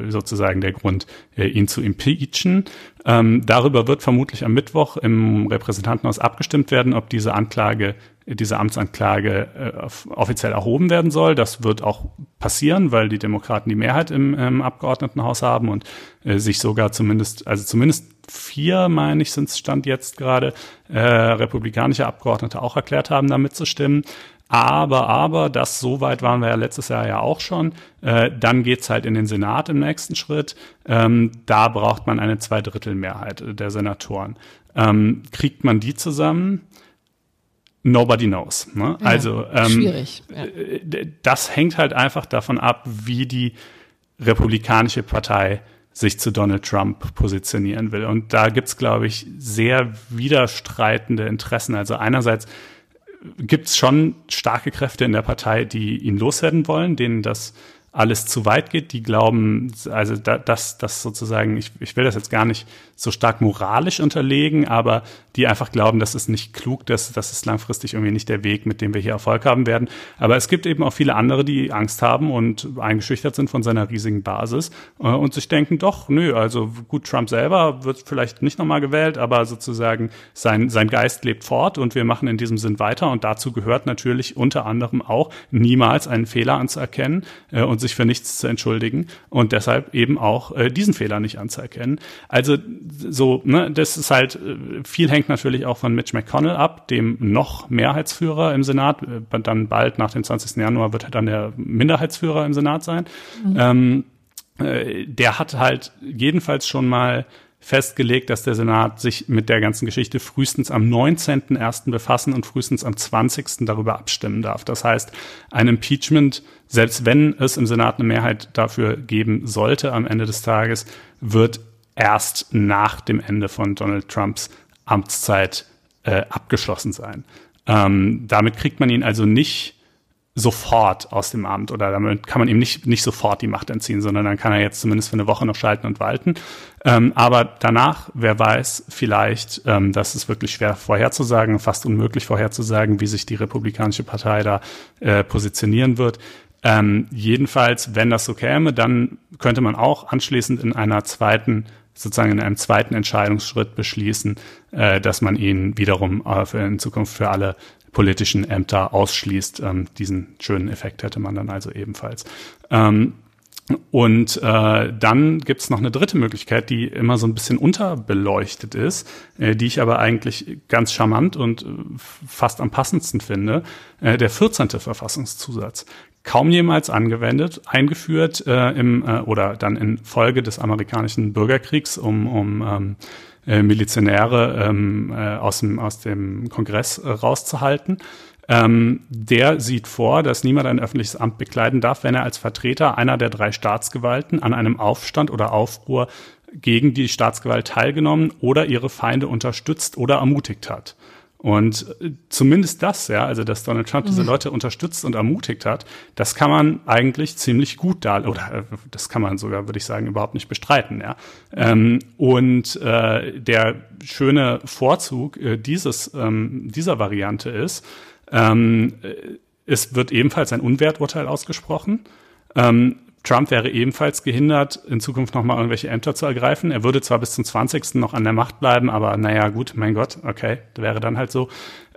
sozusagen der Grund, äh, ihn zu impeachen. Ähm, darüber wird vermutlich am Mittwoch im Repräsentantenhaus abgestimmt werden, ob diese Anklage, diese Amtsanklage äh, offiziell erhoben werden soll. Das wird auch passieren, weil die Demokraten die Mehrheit im, im Abgeordnetenhaus haben und äh, sich sogar zumindest, also zumindest vier, meine ich, sind Stand jetzt gerade, äh, republikanische Abgeordnete auch erklärt haben, damit zu stimmen. Aber, aber, das so weit waren wir ja letztes Jahr ja auch schon. Äh, dann geht's halt in den Senat im nächsten Schritt. Ähm, da braucht man eine Zweidrittelmehrheit der Senatoren. Ähm, kriegt man die zusammen? Nobody knows. Ne? Ja, also ähm, schwierig. Ja. Äh, das hängt halt einfach davon ab, wie die Republikanische Partei sich zu Donald Trump positionieren will. Und da gibt's, glaube ich, sehr widerstreitende Interessen. Also einerseits gibt es schon starke Kräfte in der Partei, die ihn loswerden wollen, denen das alles zu weit geht. Die glauben, also da, dass das sozusagen, ich, ich will das jetzt gar nicht so stark moralisch unterlegen, aber die einfach glauben, das ist nicht klug, dass das ist langfristig irgendwie nicht der Weg, mit dem wir hier Erfolg haben werden. Aber es gibt eben auch viele andere, die Angst haben und eingeschüchtert sind von seiner riesigen Basis äh, und sich denken, doch, nö, also gut, Trump selber wird vielleicht nicht nochmal gewählt, aber sozusagen sein, sein Geist lebt fort und wir machen in diesem Sinn weiter und dazu gehört natürlich unter anderem auch niemals einen Fehler anzuerkennen äh, und sich für nichts zu entschuldigen und deshalb eben auch äh, diesen Fehler nicht anzuerkennen. Also so, ne, das ist halt, äh, viel hängt natürlich auch von Mitch McConnell ab, dem noch Mehrheitsführer im Senat. Äh, dann bald nach dem 20. Januar wird er dann der Minderheitsführer im Senat sein. Mhm. Ähm, äh, der hat halt jedenfalls schon mal festgelegt, dass der Senat sich mit der ganzen Geschichte frühestens am 19.01. befassen und frühestens am 20. darüber abstimmen darf. Das heißt, ein Impeachment, selbst wenn es im Senat eine Mehrheit dafür geben sollte am Ende des Tages, wird erst nach dem Ende von Donald Trumps Amtszeit äh, abgeschlossen sein. Ähm, damit kriegt man ihn also nicht sofort aus dem Amt oder damit kann man ihm nicht, nicht sofort die Macht entziehen, sondern dann kann er jetzt zumindest für eine Woche noch schalten und walten. Ähm, aber danach, wer weiß, vielleicht, ähm, das ist wirklich schwer vorherzusagen, fast unmöglich vorherzusagen, wie sich die Republikanische Partei da äh, positionieren wird. Ähm, jedenfalls, wenn das so käme, dann könnte man auch anschließend in einer zweiten sozusagen in einem zweiten Entscheidungsschritt beschließen, äh, dass man ihn wiederum äh, für in Zukunft für alle politischen Ämter ausschließt. Ähm, diesen schönen Effekt hätte man dann also ebenfalls. Ähm, und äh, dann gibt's noch eine dritte Möglichkeit, die immer so ein bisschen unterbeleuchtet ist, äh, die ich aber eigentlich ganz charmant und äh, fast am passendsten finde, äh, der 14. Verfassungszusatz. Kaum jemals angewendet, eingeführt äh, im äh, oder dann in Folge des amerikanischen Bürgerkriegs, um, um ähm, äh, Milizionäre ähm, äh, aus, dem, aus dem Kongress äh, rauszuhalten. Ähm, der sieht vor, dass niemand ein öffentliches Amt bekleiden darf, wenn er als Vertreter einer der drei Staatsgewalten an einem Aufstand oder Aufruhr gegen die Staatsgewalt teilgenommen oder ihre Feinde unterstützt oder ermutigt hat. Und äh, zumindest das, ja, also dass Donald Trump diese mhm. Leute unterstützt und ermutigt hat, das kann man eigentlich ziemlich gut da, oder äh, das kann man sogar, würde ich sagen, überhaupt nicht bestreiten, ja. Ähm, und äh, der schöne Vorzug äh, dieses, ähm, dieser Variante ist, ähm, es wird ebenfalls ein Unwerturteil ausgesprochen. Ähm, Trump wäre ebenfalls gehindert, in Zukunft nochmal irgendwelche Ämter zu ergreifen. Er würde zwar bis zum 20. noch an der Macht bleiben, aber naja, gut, mein Gott, okay, wäre dann halt so.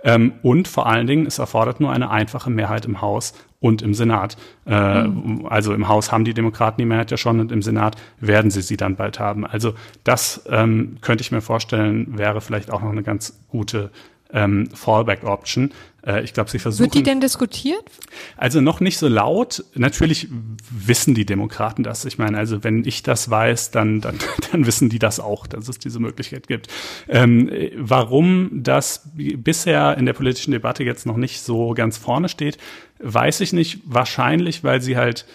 Ähm, und vor allen Dingen, es erfordert nur eine einfache Mehrheit im Haus und im Senat. Äh, mhm. Also im Haus haben die Demokraten die Mehrheit ja schon und im Senat werden sie sie dann bald haben. Also das ähm, könnte ich mir vorstellen, wäre vielleicht auch noch eine ganz gute ähm, Fallback-Option. Äh, ich glaube, sie versuchen. Wird die denn diskutiert? Also noch nicht so laut. Natürlich wissen die Demokraten das. Ich meine, also wenn ich das weiß, dann, dann, dann wissen die das auch, dass es diese Möglichkeit gibt. Ähm, warum das bisher in der politischen Debatte jetzt noch nicht so ganz vorne steht, weiß ich nicht. Wahrscheinlich, weil sie halt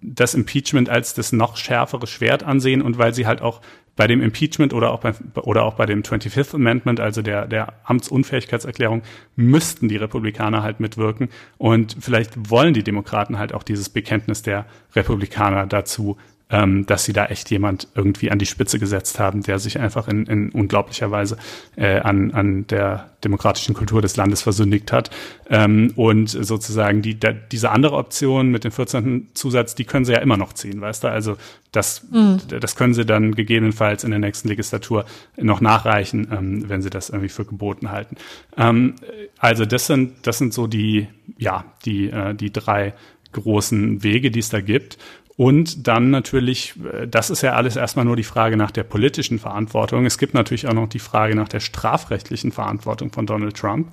das Impeachment als das noch schärfere Schwert ansehen und weil sie halt auch bei dem Impeachment oder auch bei, oder auch bei dem 25th Amendment, also der, der Amtsunfähigkeitserklärung, müssten die Republikaner halt mitwirken. Und vielleicht wollen die Demokraten halt auch dieses Bekenntnis der Republikaner dazu ähm, dass sie da echt jemand irgendwie an die Spitze gesetzt haben, der sich einfach in, in unglaublicher Weise äh, an, an der demokratischen Kultur des Landes versündigt hat. Ähm, und sozusagen die, da, diese andere Option mit dem 14. Zusatz, die können sie ja immer noch ziehen, weißt du? Also das, mhm. das können sie dann gegebenenfalls in der nächsten Legislatur noch nachreichen, ähm, wenn sie das irgendwie für geboten halten. Ähm, also das sind, das sind so die, ja, die, äh, die drei großen Wege, die es da gibt. Und dann natürlich, äh, das ist ja alles erstmal nur die Frage nach der politischen Verantwortung. Es gibt natürlich auch noch die Frage nach der strafrechtlichen Verantwortung von Donald Trump.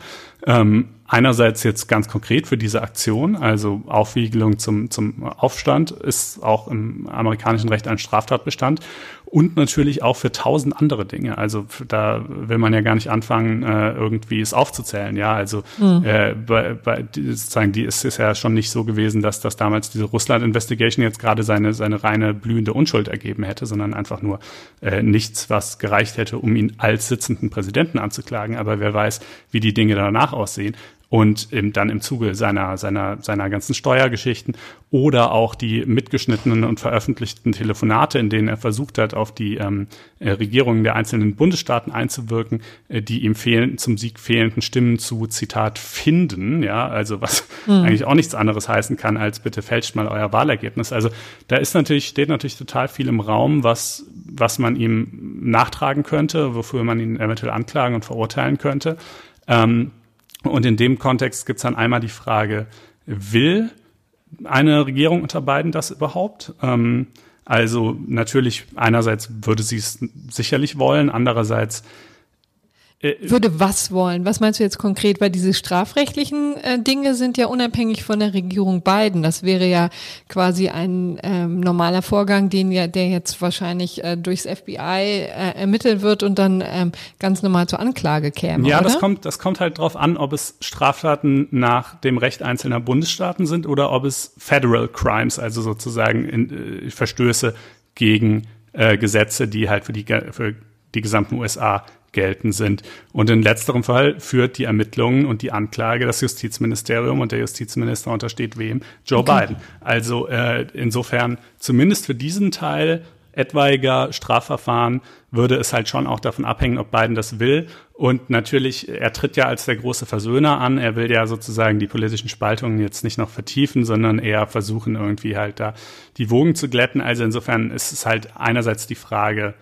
Ähm, einerseits jetzt ganz konkret für diese Aktion, also Aufwiegelung zum, zum Aufstand ist auch im amerikanischen Recht ein Straftatbestand und natürlich auch für tausend andere Dinge. Also da will man ja gar nicht anfangen, äh, irgendwie es aufzuzählen. Ja, also mhm. äh, bei, bei, sozusagen, die ist, ist ja schon nicht so gewesen, dass das damals diese Russland-Investigation jetzt gerade seine, seine reine blühende Unschuld ergeben hätte, sondern einfach nur äh, nichts, was gereicht hätte, um ihn als sitzenden Präsidenten anzuklagen. Aber wer weiß, wie die Dinge danach aussehen und im, dann im Zuge seiner, seiner, seiner ganzen Steuergeschichten oder auch die mitgeschnittenen und veröffentlichten Telefonate, in denen er versucht hat, auf die ähm, äh, Regierungen der einzelnen Bundesstaaten einzuwirken, äh, die ihm fehlen, zum Sieg fehlenden Stimmen zu, Zitat, finden, ja, also was mhm. eigentlich auch nichts anderes heißen kann, als bitte fälscht mal euer Wahlergebnis. Also da ist natürlich, steht natürlich total viel im Raum, was, was man ihm nachtragen könnte, wofür man ihn eventuell anklagen und verurteilen könnte. Ähm, und in dem Kontext gibt es dann einmal die Frage, will eine Regierung unter Biden das überhaupt? Ähm, also natürlich, einerseits würde sie es sicherlich wollen, andererseits würde was wollen? Was meinst du jetzt konkret? Weil diese strafrechtlichen äh, Dinge sind ja unabhängig von der Regierung Biden. Das wäre ja quasi ein ähm, normaler Vorgang, den ja, der jetzt wahrscheinlich äh, durchs FBI äh, ermittelt wird und dann ähm, ganz normal zur Anklage käme. Ja, oder? das kommt, das kommt halt drauf an, ob es Straftaten nach dem Recht einzelner Bundesstaaten sind oder ob es Federal Crimes, also sozusagen in, äh, Verstöße gegen äh, Gesetze, die halt für die für die gesamten USA gelten sind. Und in letzterem Fall führt die Ermittlungen und die Anklage das Justizministerium und der Justizminister untersteht wem? Joe okay. Biden. Also äh, insofern zumindest für diesen Teil etwaiger Strafverfahren würde es halt schon auch davon abhängen, ob Biden das will. Und natürlich, er tritt ja als der große Versöhner an. Er will ja sozusagen die politischen Spaltungen jetzt nicht noch vertiefen, sondern eher versuchen, irgendwie halt da die Wogen zu glätten. Also insofern ist es halt einerseits die Frage,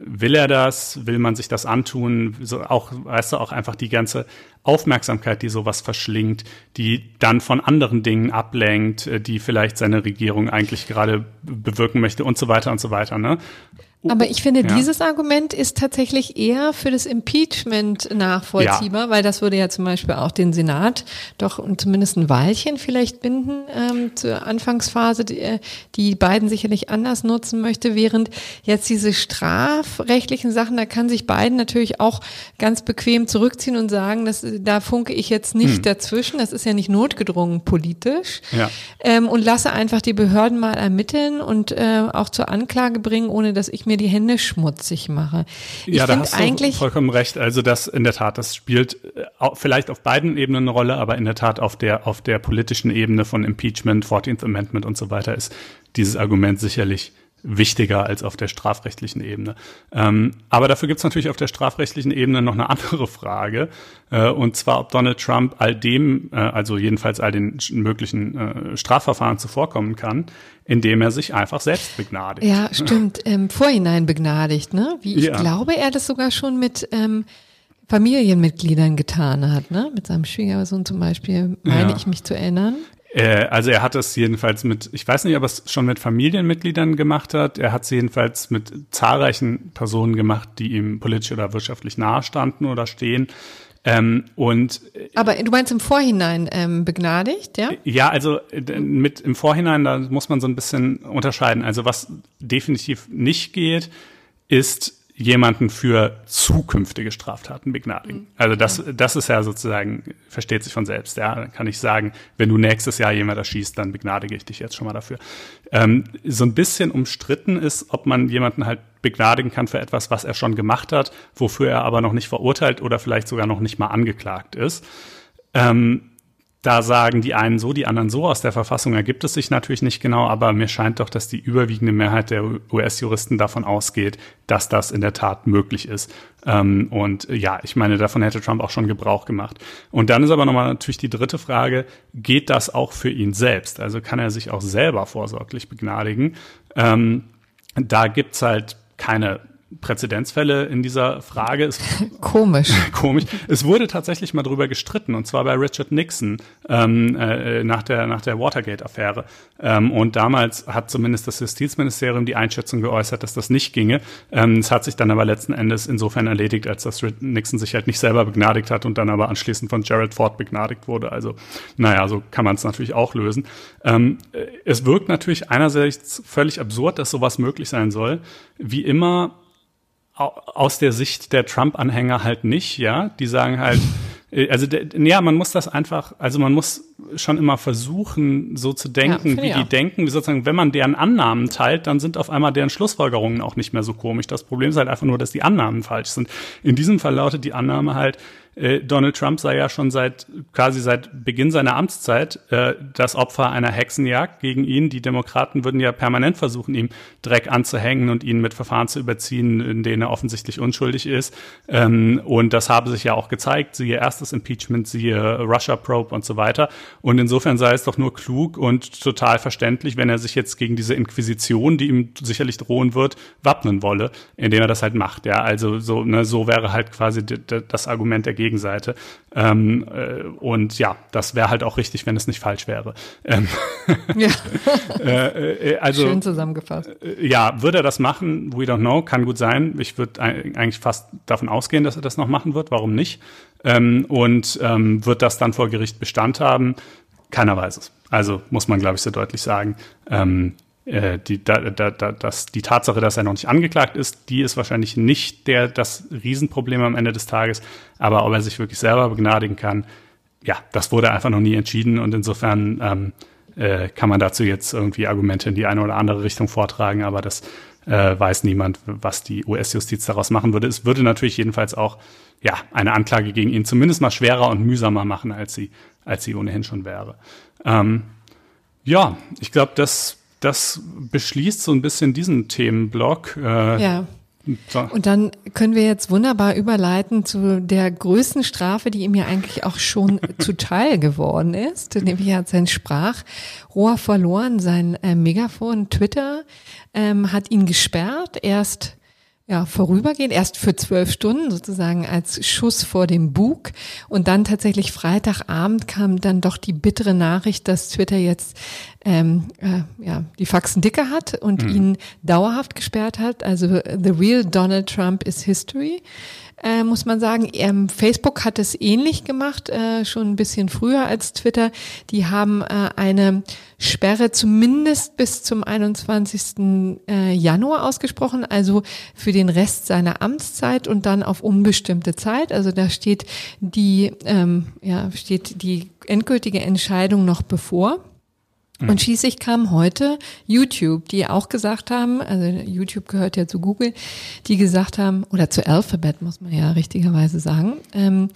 Will er das? Will man sich das antun? So auch, weißt du, auch einfach die ganze Aufmerksamkeit, die sowas verschlingt, die dann von anderen Dingen ablenkt, äh, die vielleicht seine Regierung eigentlich gerade bewirken möchte und so weiter und so weiter. Ne? Aber ich finde, ja. dieses Argument ist tatsächlich eher für das Impeachment nachvollziehbar, ja. weil das würde ja zum Beispiel auch den Senat doch zumindest ein Weilchen vielleicht binden ähm, zur Anfangsphase, die, äh, die Biden sicherlich anders nutzen möchte, während jetzt diese strafrechtlichen Sachen, da kann sich Biden natürlich auch ganz bequem zurückziehen und sagen, dass, da funke ich jetzt nicht hm. dazwischen, das ist ja nicht notgedrungen politisch ja. ähm, und lasse einfach die Behörden mal ermitteln und äh, auch zur Anklage bringen, ohne dass ich mir die Hände schmutzig mache. Ich ja, da hast eigentlich du vollkommen recht. Also das in der Tat, das spielt äh, vielleicht auf beiden Ebenen eine Rolle, aber in der Tat auf der auf der politischen Ebene von Impeachment, 14th Amendment und so weiter ist dieses Argument sicherlich wichtiger als auf der strafrechtlichen Ebene. Ähm, aber dafür gibt es natürlich auf der strafrechtlichen Ebene noch eine andere Frage, äh, und zwar, ob Donald Trump all dem, äh, also jedenfalls all den möglichen äh, Strafverfahren zuvorkommen kann, indem er sich einfach selbst begnadigt. Ja, stimmt. Ähm, Vorhinein begnadigt, ne? Wie ich ja. glaube, er das sogar schon mit ähm, Familienmitgliedern getan hat, ne? Mit seinem Schwiegersohn zum Beispiel, meine ja. ich mich zu erinnern. Äh, also er hat es jedenfalls mit, ich weiß nicht, ob er es schon mit Familienmitgliedern gemacht hat. Er hat es jedenfalls mit zahlreichen Personen gemacht, die ihm politisch oder wirtschaftlich nahestanden oder stehen. Ähm, und aber du meinst im Vorhinein ähm, begnadigt, ja? Ja, also mit im Vorhinein, da muss man so ein bisschen unterscheiden. Also was definitiv nicht geht, ist jemanden für zukünftige Straftaten begnadigen. Mhm. Also das, das ist ja sozusagen, versteht sich von selbst. Ja, dann kann ich sagen, wenn du nächstes Jahr jemand erschießt, dann begnadige ich dich jetzt schon mal dafür. Ähm, so ein bisschen umstritten ist, ob man jemanden halt begnadigen kann für etwas, was er schon gemacht hat, wofür er aber noch nicht verurteilt oder vielleicht sogar noch nicht mal angeklagt ist. Ähm, da sagen die einen so, die anderen so. Aus der Verfassung ergibt es sich natürlich nicht genau, aber mir scheint doch, dass die überwiegende Mehrheit der US-Juristen davon ausgeht, dass das in der Tat möglich ist. Ähm, und ja, ich meine, davon hätte Trump auch schon Gebrauch gemacht. Und dann ist aber nochmal natürlich die dritte Frage, geht das auch für ihn selbst? Also kann er sich auch selber vorsorglich begnadigen? Ähm, da gibt's halt keine Präzedenzfälle in dieser Frage. Es, komisch. komisch. Es wurde tatsächlich mal drüber gestritten, und zwar bei Richard Nixon ähm, äh, nach der, nach der Watergate-Affäre. Ähm, und damals hat zumindest das Justizministerium die Einschätzung geäußert, dass das nicht ginge. Ähm, es hat sich dann aber letzten Endes insofern erledigt, als dass Nixon sich halt nicht selber begnadigt hat und dann aber anschließend von Gerald Ford begnadigt wurde. Also, naja, so kann man es natürlich auch lösen. Ähm, äh, es wirkt natürlich einerseits völlig absurd, dass sowas möglich sein soll. Wie immer aus der Sicht der Trump-Anhänger halt nicht, ja. Die sagen halt, äh, also ja, man muss das einfach, also man muss schon immer versuchen, so zu denken, ja, wie die denken. Wie sozusagen, wenn man deren Annahmen teilt, dann sind auf einmal deren Schlussfolgerungen auch nicht mehr so komisch. Das Problem ist halt einfach nur, dass die Annahmen falsch sind. In diesem Fall lautet die Annahme halt, äh, Donald Trump sei ja schon seit quasi seit Beginn seiner Amtszeit äh, das Opfer einer Hexenjagd gegen ihn. Die Demokraten würden ja permanent versuchen, ihm Dreck anzuhängen und ihn mit Verfahren zu überziehen, in denen er offensichtlich unschuldig ist. Ähm, und das habe sich ja auch gezeigt. Siehe erstes Impeachment, siehe Russia Probe und so weiter. Und insofern sei es doch nur klug und total verständlich, wenn er sich jetzt gegen diese Inquisition, die ihm sicherlich drohen wird, wappnen wolle, indem er das halt macht. Ja, also so, ne, so wäre halt quasi das Argument dagegen Gegenseite. Ähm, äh, und ja, das wäre halt auch richtig, wenn es nicht falsch wäre. Ähm, ja. äh, äh, also, Schön zusammengefasst. Äh, ja, würde er das machen? We don't know, kann gut sein. Ich würde eigentlich fast davon ausgehen, dass er das noch machen wird. Warum nicht? Ähm, und ähm, wird das dann vor Gericht Bestand haben? Keiner weiß es. Also muss man, glaube ich, so deutlich sagen. Ähm, äh, die, da, da, da, das, die Tatsache, dass er noch nicht angeklagt ist, die ist wahrscheinlich nicht der, das Riesenproblem am Ende des Tages. Aber ob er sich wirklich selber begnadigen kann, ja, das wurde einfach noch nie entschieden und insofern ähm, äh, kann man dazu jetzt irgendwie Argumente in die eine oder andere Richtung vortragen, aber das äh, weiß niemand, was die US-Justiz daraus machen würde. Es würde natürlich jedenfalls auch ja eine Anklage gegen ihn zumindest mal schwerer und mühsamer machen, als sie als sie ohnehin schon wäre. Ähm, ja, ich glaube, das das beschließt so ein bisschen diesen Themenblock. Äh, ja. Und dann können wir jetzt wunderbar überleiten zu der größten Strafe, die ihm ja eigentlich auch schon zuteil geworden ist. Nämlich er hat sein Sprachrohr verloren, sein äh, Megafon Twitter ähm, hat ihn gesperrt. Erst ja, vorübergehend, erst für zwölf Stunden sozusagen als Schuss vor dem Bug. Und dann tatsächlich Freitagabend kam dann doch die bittere Nachricht, dass Twitter jetzt ähm, äh, ja, die Faxen dicke hat und mhm. ihn dauerhaft gesperrt hat. Also The Real Donald Trump is History äh, muss man sagen. Ähm, Facebook hat es ähnlich gemacht, äh, schon ein bisschen früher als Twitter. Die haben äh, eine Sperre zumindest bis zum 21. Äh, Januar ausgesprochen, also für den Rest seiner Amtszeit und dann auf unbestimmte Zeit. Also da steht die, ähm, ja, steht die endgültige Entscheidung noch bevor. Und mhm. schließlich kam heute YouTube, die auch gesagt haben, also YouTube gehört ja zu Google, die gesagt haben, oder zu Alphabet muss man ja richtigerweise sagen, ähm,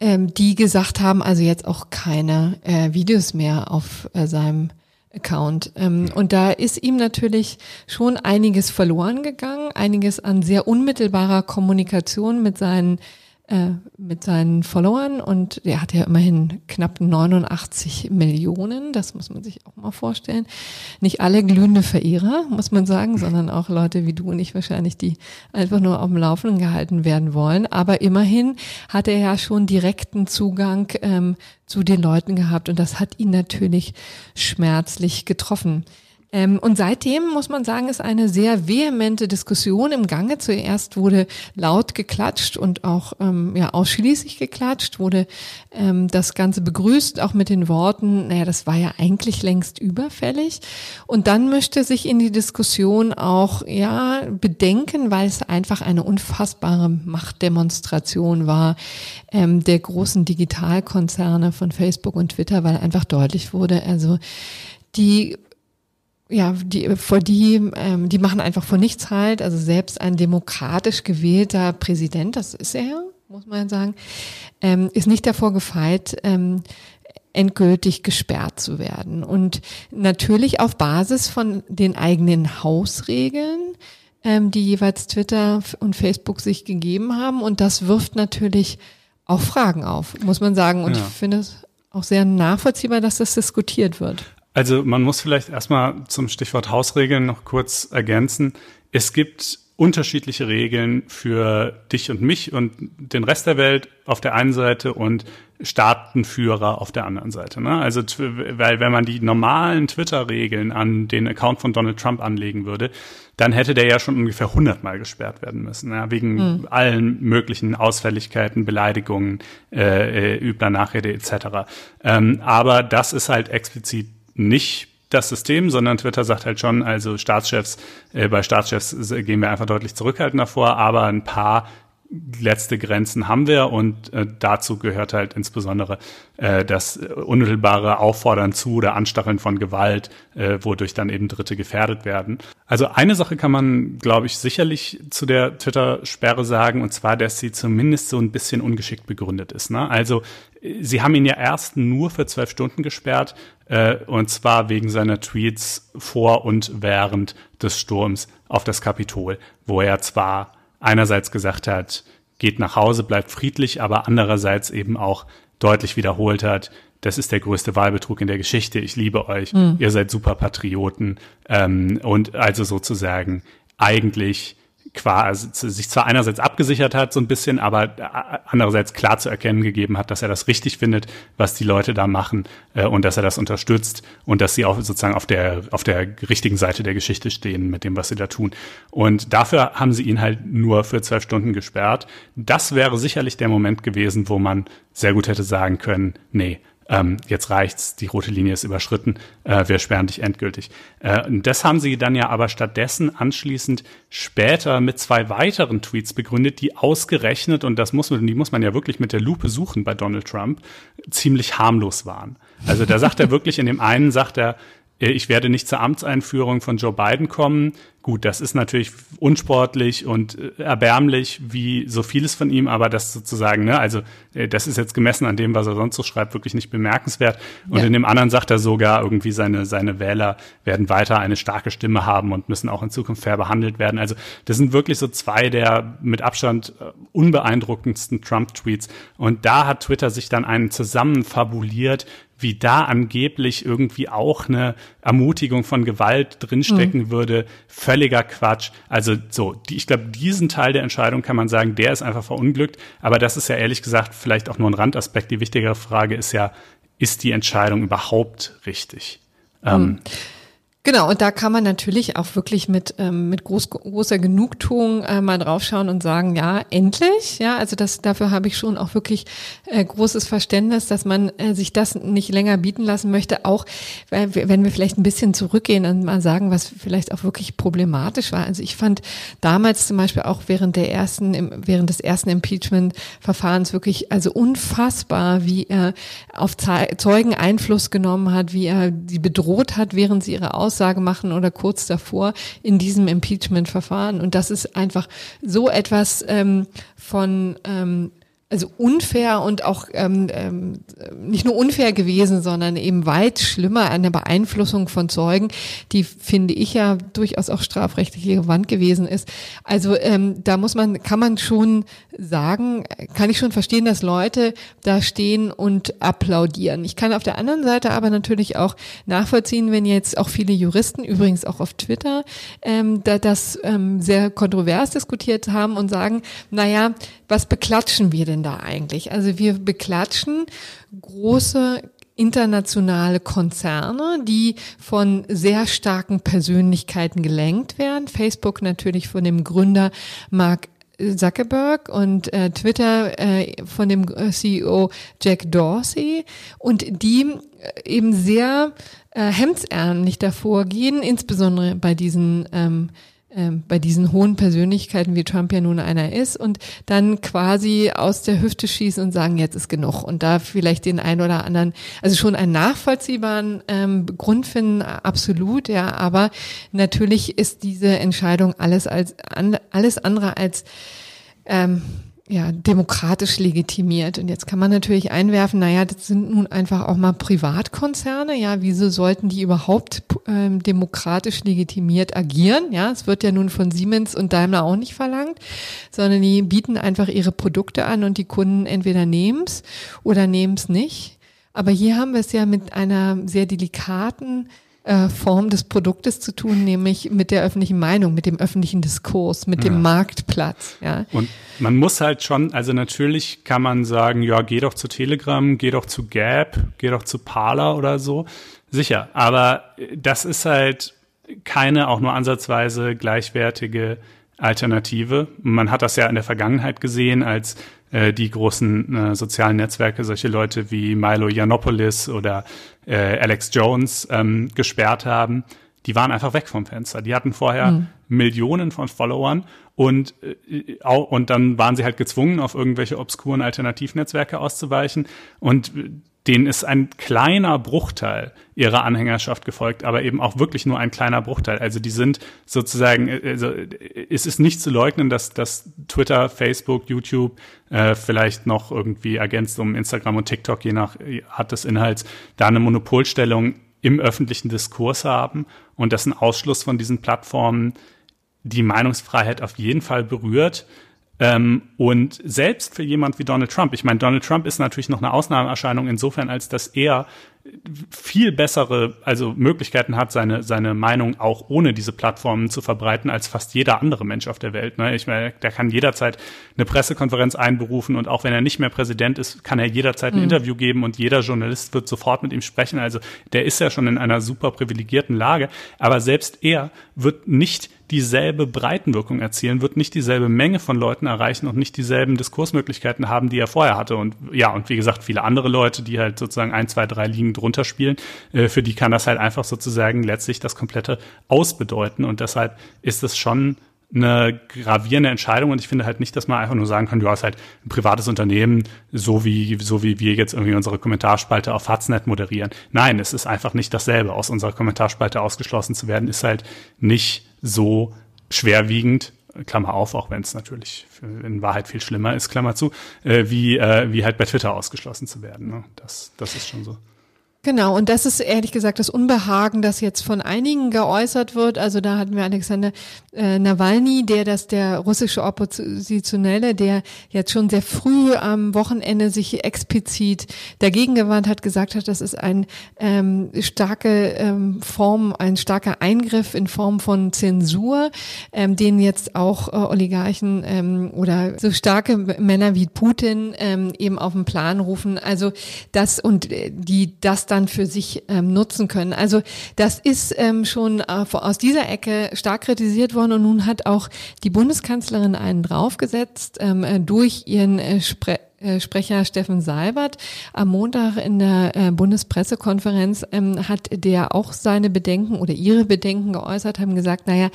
ähm, die gesagt haben, also jetzt auch keine äh, Videos mehr auf äh, seinem Account. Ähm, und da ist ihm natürlich schon einiges verloren gegangen, einiges an sehr unmittelbarer Kommunikation mit seinen äh, mit seinen Followern und er hat ja immerhin knapp 89 Millionen, das muss man sich auch mal vorstellen. Nicht alle glühende Verehrer, muss man sagen, sondern auch Leute wie du und ich wahrscheinlich, die einfach nur auf dem Laufenden gehalten werden wollen. Aber immerhin hat er ja schon direkten Zugang ähm, zu den Leuten gehabt und das hat ihn natürlich schmerzlich getroffen. Ähm, und seitdem muss man sagen, ist eine sehr vehemente Diskussion im Gange. Zuerst wurde laut geklatscht und auch ähm, ja ausschließlich geklatscht, wurde ähm, das Ganze begrüßt, auch mit den Worten, naja, das war ja eigentlich längst überfällig. Und dann mischte sich in die Diskussion auch ja Bedenken, weil es einfach eine unfassbare Machtdemonstration war ähm, der großen Digitalkonzerne von Facebook und Twitter, weil einfach deutlich wurde, also die ja, die, vor die, ähm, die machen einfach vor nichts halt. Also selbst ein demokratisch gewählter Präsident, das ist er, muss man sagen, ähm, ist nicht davor gefeit, ähm, endgültig gesperrt zu werden. Und natürlich auf Basis von den eigenen Hausregeln, ähm, die jeweils Twitter und Facebook sich gegeben haben. Und das wirft natürlich auch Fragen auf, muss man sagen. Und ja. ich finde es auch sehr nachvollziehbar, dass das diskutiert wird. Also man muss vielleicht erstmal zum Stichwort Hausregeln noch kurz ergänzen. Es gibt unterschiedliche Regeln für dich und mich und den Rest der Welt auf der einen Seite und Staatenführer auf der anderen Seite. Ne? Also, weil wenn man die normalen Twitter-Regeln an den Account von Donald Trump anlegen würde, dann hätte der ja schon ungefähr hundertmal gesperrt werden müssen, ja, wegen mhm. allen möglichen Ausfälligkeiten, Beleidigungen, äh, äh, übler Nachrede etc. Ähm, aber das ist halt explizit nicht das System, sondern Twitter sagt halt schon, also Staatschefs, äh, bei Staatschefs gehen wir einfach deutlich zurückhaltender vor, aber ein paar letzte Grenzen haben wir und äh, dazu gehört halt insbesondere äh, das unmittelbare Auffordern zu oder Anstacheln von Gewalt, äh, wodurch dann eben Dritte gefährdet werden. Also eine Sache kann man, glaube ich, sicherlich zu der Twitter-Sperre sagen, und zwar, dass sie zumindest so ein bisschen ungeschickt begründet ist. Ne? Also sie haben ihn ja erst nur für zwölf Stunden gesperrt, äh, und zwar wegen seiner Tweets vor und während des Sturms auf das Kapitol, wo er zwar einerseits gesagt hat, geht nach Hause, bleibt friedlich, aber andererseits eben auch deutlich wiederholt hat, das ist der größte Wahlbetrug in der Geschichte, ich liebe euch, mhm. ihr seid super Patrioten ähm, und also sozusagen eigentlich quasi sich zwar einerseits abgesichert hat so ein bisschen, aber äh, andererseits klar zu erkennen gegeben hat, dass er das richtig findet, was die Leute da machen äh, und dass er das unterstützt und dass sie auch sozusagen auf der auf der richtigen Seite der Geschichte stehen mit dem, was sie da tun. Und dafür haben sie ihn halt nur für zwölf Stunden gesperrt. Das wäre sicherlich der Moment gewesen, wo man sehr gut hätte sagen können, nee, ähm, jetzt reicht's, die rote Linie ist überschritten, äh, wir sperren dich endgültig. Äh, und das haben sie dann ja aber stattdessen anschließend später mit zwei weiteren Tweets begründet, die ausgerechnet, und das muss man, die muss man ja wirklich mit der Lupe suchen bei Donald Trump, ziemlich harmlos waren. Also da sagt er wirklich, in dem einen sagt er, äh, ich werde nicht zur Amtseinführung von Joe Biden kommen, gut, das ist natürlich unsportlich und äh, erbärmlich, wie so vieles von ihm, aber das sozusagen, ne, also äh, das ist jetzt gemessen an dem, was er sonst so schreibt, wirklich nicht bemerkenswert. Und ja. in dem anderen sagt er sogar, irgendwie seine, seine Wähler werden weiter eine starke Stimme haben und müssen auch in Zukunft fair behandelt werden. Also das sind wirklich so zwei der mit Abstand äh, unbeeindruckendsten Trump-Tweets. Und da hat Twitter sich dann einen zusammen fabuliert, wie da angeblich irgendwie auch eine Ermutigung von Gewalt drinstecken mhm. würde, völliger Quatsch. Also so, die, ich glaube, diesen Teil der Entscheidung kann man sagen, der ist einfach verunglückt. Aber das ist ja ehrlich gesagt vielleicht auch nur ein Randaspekt. Die wichtigere Frage ist ja, ist die Entscheidung überhaupt richtig? Mhm. Ähm, Genau, und da kann man natürlich auch wirklich mit, ähm, mit groß, großer Genugtuung äh, mal draufschauen und sagen, ja, endlich, ja, also das, dafür habe ich schon auch wirklich äh, großes Verständnis, dass man äh, sich das nicht länger bieten lassen möchte, auch wenn wir vielleicht ein bisschen zurückgehen und mal sagen, was vielleicht auch wirklich problematisch war. Also ich fand damals zum Beispiel auch während der ersten, während des ersten Impeachment-Verfahrens wirklich also unfassbar, wie er auf Zeugen Einfluss genommen hat, wie er die bedroht hat, während sie ihre Aus Aussage machen oder kurz davor in diesem Impeachment-Verfahren. Und das ist einfach so etwas ähm, von ähm, also unfair und auch ähm, ähm, nicht nur unfair gewesen, sondern eben weit schlimmer eine Beeinflussung von Zeugen, die finde ich ja durchaus auch strafrechtlich relevant gewesen ist. Also ähm, da muss man, kann man schon sagen, kann ich schon verstehen, dass Leute da stehen und applaudieren. Ich kann auf der anderen Seite aber natürlich auch nachvollziehen, wenn jetzt auch viele Juristen, übrigens auch auf Twitter, ähm, da das ähm, sehr kontrovers diskutiert haben und sagen, naja, was beklatschen wir denn da eigentlich? Also wir beklatschen große internationale Konzerne, die von sehr starken Persönlichkeiten gelenkt werden. Facebook natürlich von dem Gründer Mark Zuckerberg und äh, Twitter äh, von dem äh, CEO Jack Dorsey und die äh, eben sehr äh, hemdsärmlich davor gehen, insbesondere bei diesen ähm, bei diesen hohen Persönlichkeiten, wie Trump ja nun einer ist, und dann quasi aus der Hüfte schießen und sagen, jetzt ist genug. Und da vielleicht den einen oder anderen, also schon einen nachvollziehbaren ähm, Grund finden, absolut, ja, aber natürlich ist diese Entscheidung alles als an, alles andere als ähm, ja, demokratisch legitimiert. Und jetzt kann man natürlich einwerfen, naja, das sind nun einfach auch mal Privatkonzerne, ja, wieso sollten die überhaupt ähm, demokratisch legitimiert agieren? Ja, es wird ja nun von Siemens und Daimler auch nicht verlangt, sondern die bieten einfach ihre Produkte an und die Kunden entweder nehmen's oder nehmen's nicht. Aber hier haben wir es ja mit einer sehr delikaten äh, Form des Produktes zu tun, nämlich mit der öffentlichen Meinung, mit dem öffentlichen Diskurs, mit dem Marktplatz. Ja. Und man muss halt schon, also natürlich kann man sagen, ja, geh doch zu Telegram, geh doch zu Gap, geh doch zu Parler oder so. Sicher, aber das ist halt keine auch nur ansatzweise gleichwertige Alternative. Man hat das ja in der Vergangenheit gesehen, als äh, die großen äh, sozialen Netzwerke solche Leute wie Milo Yiannopoulos oder äh, Alex Jones ähm, gesperrt haben. Die waren einfach weg vom Fenster. Die hatten vorher mhm. Millionen von Followern und, äh, und dann waren sie halt gezwungen, auf irgendwelche obskuren Alternativnetzwerke auszuweichen. Und denen ist ein kleiner Bruchteil ihrer Anhängerschaft gefolgt, aber eben auch wirklich nur ein kleiner Bruchteil. Also die sind sozusagen, also es ist nicht zu leugnen, dass, dass Twitter, Facebook, YouTube äh, vielleicht noch irgendwie ergänzt um Instagram und TikTok, je nach Art des Inhalts, da eine Monopolstellung im öffentlichen Diskurs haben und dass ein Ausschluss von diesen Plattformen die Meinungsfreiheit auf jeden Fall berührt. Ähm, und selbst für jemand wie Donald Trump, ich meine, Donald Trump ist natürlich noch eine Ausnahmeerscheinung insofern, als dass er viel bessere, also Möglichkeiten hat, seine, seine Meinung auch ohne diese Plattformen zu verbreiten, als fast jeder andere Mensch auf der Welt. Ne? Ich meine, der kann jederzeit eine Pressekonferenz einberufen und auch wenn er nicht mehr Präsident ist, kann er jederzeit ein mhm. Interview geben und jeder Journalist wird sofort mit ihm sprechen. Also der ist ja schon in einer super privilegierten Lage. Aber selbst er wird nicht dieselbe Breitenwirkung erzielen, wird nicht dieselbe Menge von Leuten erreichen und nicht dieselben Diskursmöglichkeiten haben, die er vorher hatte. Und ja, und wie gesagt, viele andere Leute, die halt sozusagen ein, zwei, drei Ligen drunter spielen, äh, für die kann das halt einfach sozusagen letztlich das komplette ausbedeuten. Und deshalb ist es schon eine gravierende Entscheidung und ich finde halt nicht, dass man einfach nur sagen kann, du hast halt ein privates Unternehmen, so wie, so wie wir jetzt irgendwie unsere Kommentarspalte auf Hatznet moderieren. Nein, es ist einfach nicht dasselbe. Aus unserer Kommentarspalte ausgeschlossen zu werden, ist halt nicht so schwerwiegend, Klammer auf, auch wenn es natürlich in Wahrheit viel schlimmer ist, Klammer zu, äh, wie, äh, wie halt bei Twitter ausgeschlossen zu werden. Ne? Das, das ist schon so. Genau, und das ist ehrlich gesagt das Unbehagen, das jetzt von einigen geäußert wird. Also da hatten wir Alexander äh, Nawalny, der das der russische Oppositionelle, der jetzt schon sehr früh am Wochenende sich explizit dagegen gewandt hat, gesagt hat, das ist ein ähm, starke ähm, Form, ein starker Eingriff in Form von Zensur, ähm, den jetzt auch äh, Oligarchen ähm, oder so starke Männer wie Putin ähm, eben auf den Plan rufen. Also das und äh, die das dann für sich ähm, nutzen können. Also das ist ähm, schon äh, aus dieser Ecke stark kritisiert worden und nun hat auch die Bundeskanzlerin einen draufgesetzt ähm, äh, durch ihren äh, Spre äh, Sprecher Steffen Seibert am Montag in der äh, Bundespressekonferenz ähm, hat der auch seine Bedenken oder ihre Bedenken geäußert, haben gesagt, naja,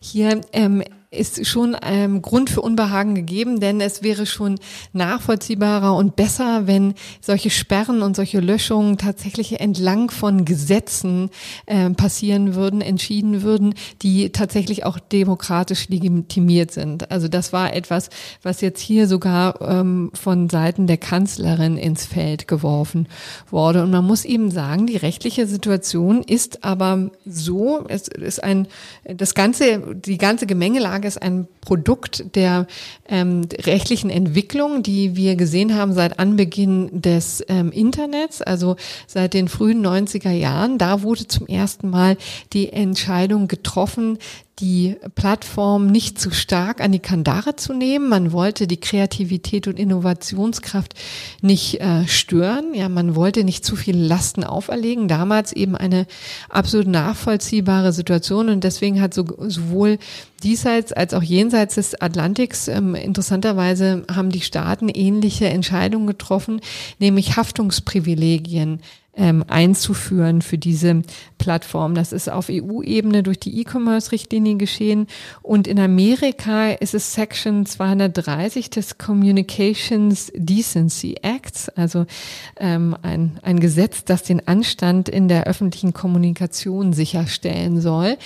hier ähm, ist schon ähm, Grund für Unbehagen gegeben, denn es wäre schon nachvollziehbarer und besser, wenn solche Sperren und solche Löschungen tatsächlich entlang von Gesetzen äh, passieren würden, entschieden würden, die tatsächlich auch demokratisch legitimiert sind. Also das war etwas, was jetzt hier sogar ähm, von Seiten der Kanzlerin ins Feld geworfen wurde. Und man muss eben sagen, die rechtliche Situation ist aber so, es ist ein, das ganze, die ganze Gemengelage Frage ist ein Produkt der ähm, rechtlichen Entwicklung, die wir gesehen haben seit Anbeginn des ähm, Internets, also seit den frühen 90er Jahren. Da wurde zum ersten Mal die Entscheidung getroffen, die Plattform nicht zu stark an die Kandare zu nehmen. Man wollte die Kreativität und Innovationskraft nicht äh, stören. Ja, man wollte nicht zu viele Lasten auferlegen. Damals eben eine absolut nachvollziehbare Situation und deswegen hat so, sowohl diesseits als auch jenseits des Atlantiks ähm, interessanterweise haben die Staaten ähnliche Entscheidungen getroffen, nämlich Haftungsprivilegien ähm, einzuführen für diese Plattform. Das ist auf EU-Ebene durch die E-Commerce-Richtlinie geschehen und in Amerika ist es Section 230 des Communications Decency Acts, also ähm, ein, ein Gesetz, das den Anstand in der öffentlichen Kommunikation sicherstellen soll.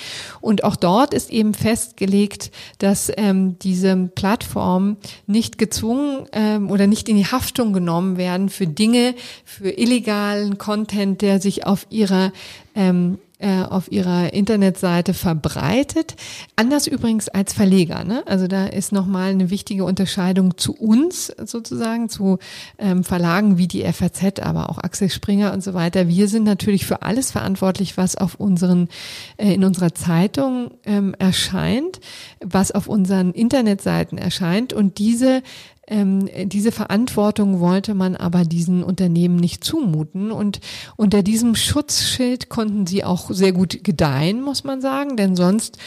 Und auch dort ist eben festgelegt, dass ähm, diese Plattformen nicht gezwungen ähm, oder nicht in die Haftung genommen werden für Dinge, für illegalen Content Content, der sich auf ihrer ähm, äh, auf ihrer Internetseite verbreitet. Anders übrigens als Verleger. Ne? Also da ist nochmal eine wichtige Unterscheidung zu uns sozusagen, zu ähm, Verlagen wie die FAZ, aber auch Axel Springer und so weiter. Wir sind natürlich für alles verantwortlich, was auf unseren, äh, in unserer Zeitung ähm, erscheint, was auf unseren Internetseiten erscheint und diese ähm, diese Verantwortung wollte man aber diesen Unternehmen nicht zumuten. Und unter diesem Schutzschild konnten sie auch sehr gut gedeihen, muss man sagen, denn sonst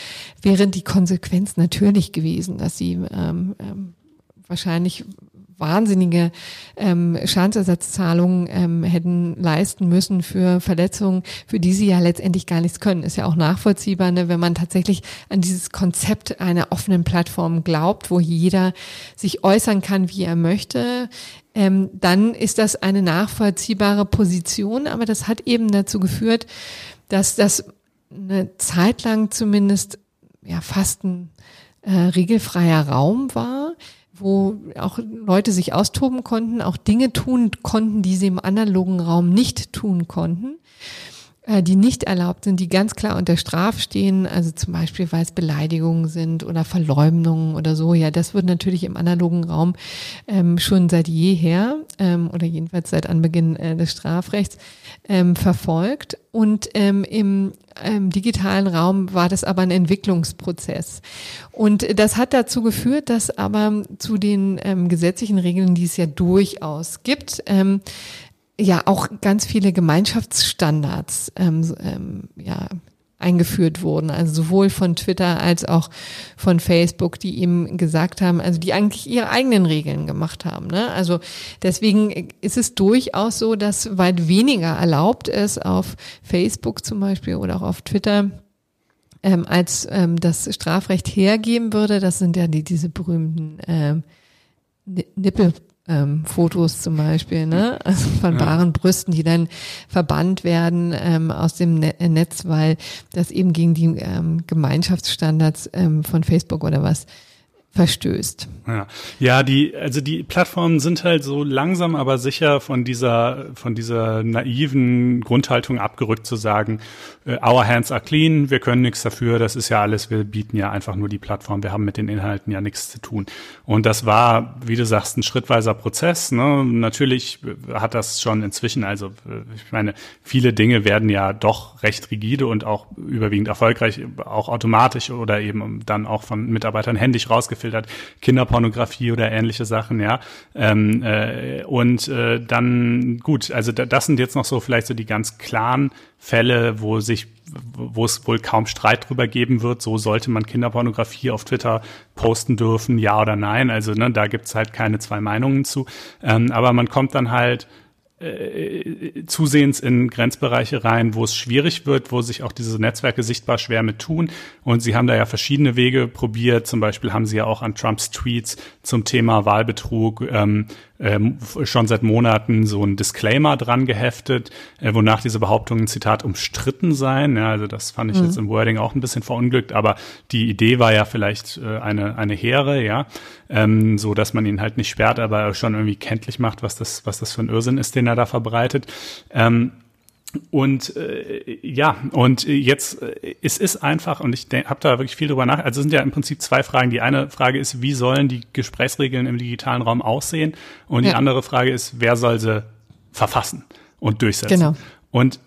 wäre die Konsequenz natürlich gewesen, dass sie ähm, ähm, wahrscheinlich wahnsinnige ähm, Schadensersatzzahlungen ähm, hätten leisten müssen für Verletzungen, für die sie ja letztendlich gar nichts können. Ist ja auch nachvollziehbar, ne, wenn man tatsächlich an dieses Konzept einer offenen Plattform glaubt, wo jeder sich äußern kann, wie er möchte. Ähm, dann ist das eine nachvollziehbare Position, aber das hat eben dazu geführt, dass das eine Zeit lang zumindest ja fast ein äh, regelfreier Raum war wo auch Leute sich austoben konnten, auch Dinge tun konnten, die sie im analogen Raum nicht tun konnten, die nicht erlaubt sind, die ganz klar unter Straf stehen, also zum Beispiel, weil es Beleidigungen sind oder Verleumdungen oder so. Ja, das wird natürlich im analogen Raum ähm, schon seit jeher ähm, oder jedenfalls seit Anbeginn äh, des Strafrechts ähm, verfolgt. Und ähm, im im digitalen Raum war das aber ein Entwicklungsprozess. Und das hat dazu geführt, dass aber zu den ähm, gesetzlichen Regeln, die es ja durchaus gibt, ähm, ja auch ganz viele Gemeinschaftsstandards ähm, ähm, ja, eingeführt wurden, also sowohl von Twitter als auch von Facebook, die ihm gesagt haben, also die eigentlich ihre eigenen Regeln gemacht haben. Ne? Also deswegen ist es durchaus so, dass weit weniger erlaubt ist auf Facebook zum Beispiel oder auch auf Twitter ähm, als ähm, das Strafrecht hergeben würde. Das sind ja die, diese berühmten ähm, Nippel. Ähm, Fotos zum Beispiel, ne? Also von ja. wahren Brüsten, die dann verbannt werden ähm, aus dem ne Netz, weil das eben gegen die ähm, Gemeinschaftsstandards ähm, von Facebook oder was verstößt. Ja. ja, die, also die Plattformen sind halt so langsam, aber sicher von dieser, von dieser naiven Grundhaltung abgerückt zu sagen, äh, our hands are clean, wir können nichts dafür, das ist ja alles, wir bieten ja einfach nur die Plattform, wir haben mit den Inhalten ja nichts zu tun. Und das war, wie du sagst, ein schrittweiser Prozess. Ne? Natürlich hat das schon inzwischen, also ich meine, viele Dinge werden ja doch recht rigide und auch überwiegend erfolgreich, auch automatisch oder eben dann auch von Mitarbeitern händisch rausgefiltert, Kinderpornografie oder ähnliche Sachen, ja. Ähm, äh, und äh, dann, gut, also das sind jetzt noch so vielleicht so die ganz klaren Fälle, wo sich, wo es wohl kaum Streit drüber geben wird, so sollte man Kinderpornografie auf Twitter posten dürfen, ja oder nein. Also ne, da gibt's halt keine zwei Meinungen zu. Ähm, aber man kommt dann halt äh, zusehends in Grenzbereiche rein, wo es schwierig wird, wo sich auch diese Netzwerke sichtbar schwer mit tun. Und sie haben da ja verschiedene Wege probiert. Zum Beispiel haben sie ja auch an Trumps Tweets zum Thema Wahlbetrug ähm, ähm, schon seit Monaten so ein Disclaimer dran geheftet, äh, wonach diese Behauptungen, Zitat, umstritten seien. Ja, also das fand ich mhm. jetzt im Wording auch ein bisschen verunglückt, aber die Idee war ja vielleicht äh, eine, eine hehre, ja, ähm, so dass man ihn halt nicht sperrt, aber schon irgendwie kenntlich macht, was das, was das für ein Irrsinn ist, den er da verbreitet. Ähm, und äh, ja, und jetzt, äh, es ist einfach, und ich habe da wirklich viel drüber nach, also es sind ja im Prinzip zwei Fragen. Die eine Frage ist, wie sollen die Gesprächsregeln im digitalen Raum aussehen? Und ja. die andere Frage ist, wer soll sie verfassen und durchsetzen? Genau. Und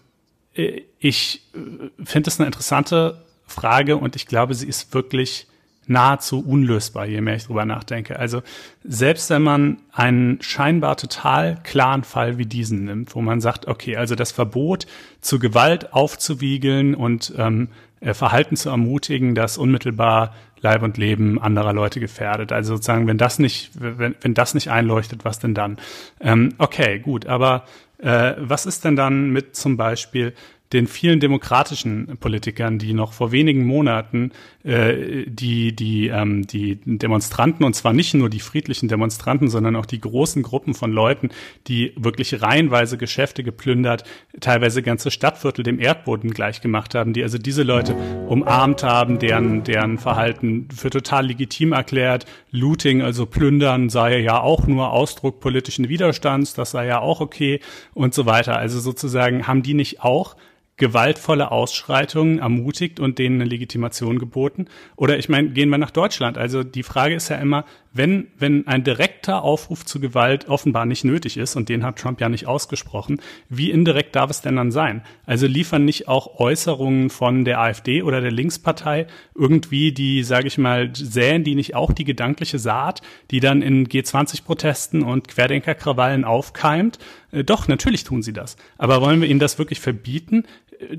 äh, ich äh, finde es eine interessante Frage und ich glaube, sie ist wirklich nahezu unlösbar, je mehr ich drüber nachdenke. Also selbst wenn man einen scheinbar total klaren Fall wie diesen nimmt, wo man sagt, okay, also das Verbot zu Gewalt aufzuwiegeln und ähm, äh, Verhalten zu ermutigen, das unmittelbar Leib und Leben anderer Leute gefährdet. Also sozusagen, wenn das nicht, wenn, wenn das nicht einleuchtet, was denn dann? Ähm, okay, gut, aber äh, was ist denn dann mit zum Beispiel den vielen demokratischen Politikern, die noch vor wenigen Monaten äh, die, die, ähm, die Demonstranten, und zwar nicht nur die friedlichen Demonstranten, sondern auch die großen Gruppen von Leuten, die wirklich reihenweise Geschäfte geplündert, teilweise ganze Stadtviertel dem Erdboden gleichgemacht haben, die also diese Leute umarmt haben, deren, deren Verhalten für total legitim erklärt. Looting, also plündern, sei ja auch nur Ausdruck politischen Widerstands, das sei ja auch okay und so weiter. Also sozusagen haben die nicht auch gewaltvolle Ausschreitungen ermutigt und denen eine Legitimation geboten? Oder ich meine, gehen wir nach Deutschland. Also die Frage ist ja immer, wenn, wenn ein direkter Aufruf zu Gewalt offenbar nicht nötig ist, und den hat Trump ja nicht ausgesprochen, wie indirekt darf es denn dann sein? Also liefern nicht auch Äußerungen von der AfD oder der Linkspartei irgendwie die, sage ich mal, säen die nicht auch die gedankliche Saat, die dann in G20-Protesten und Querdenkerkrawallen aufkeimt? Äh, doch, natürlich tun sie das. Aber wollen wir ihnen das wirklich verbieten?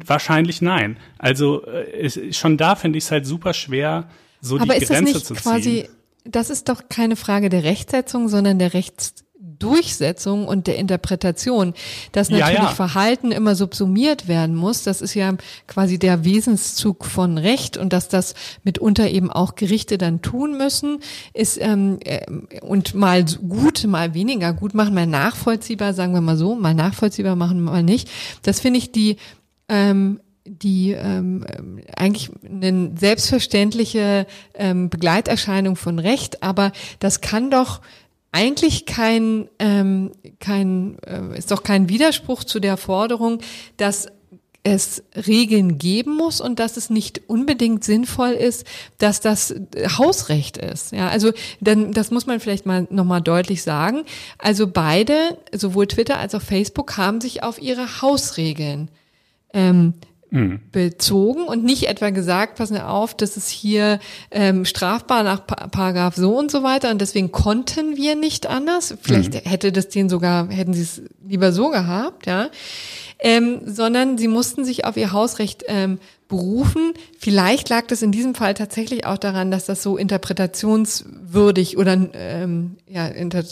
Wahrscheinlich nein. Also äh, schon da finde ich es halt super schwer, so Aber die Grenze zu ziehen. Quasi das ist doch keine Frage der Rechtsetzung, sondern der Rechtsdurchsetzung und der Interpretation, dass natürlich ja, ja. Verhalten immer subsumiert werden muss. Das ist ja quasi der Wesenszug von Recht und dass das mitunter eben auch Gerichte dann tun müssen, ist ähm, äh, und mal gut, mal weniger gut machen, mal nachvollziehbar, sagen wir mal so, mal nachvollziehbar machen, mal nicht. Das finde ich die ähm, die ähm, eigentlich eine selbstverständliche ähm, Begleiterscheinung von Recht, aber das kann doch eigentlich kein, ähm, kein äh, ist doch kein Widerspruch zu der Forderung, dass es Regeln geben muss und dass es nicht unbedingt sinnvoll ist, dass das Hausrecht ist. Ja, also dann, das muss man vielleicht mal nochmal deutlich sagen. Also beide, sowohl Twitter als auch Facebook, haben sich auf ihre Hausregeln ähm, mhm. bezogen und nicht etwa gesagt, passen Sie auf, das ist hier ähm, strafbar nach pa Paragraph so und so weiter und deswegen konnten wir nicht anders. Vielleicht mhm. hätte das denen sogar, hätten sie es lieber so gehabt, ja. ähm, sondern sie mussten sich auf ihr Hausrecht ähm, berufen. Vielleicht lag das in diesem Fall tatsächlich auch daran, dass das so interpretationswürdig oder ähm, ja, inter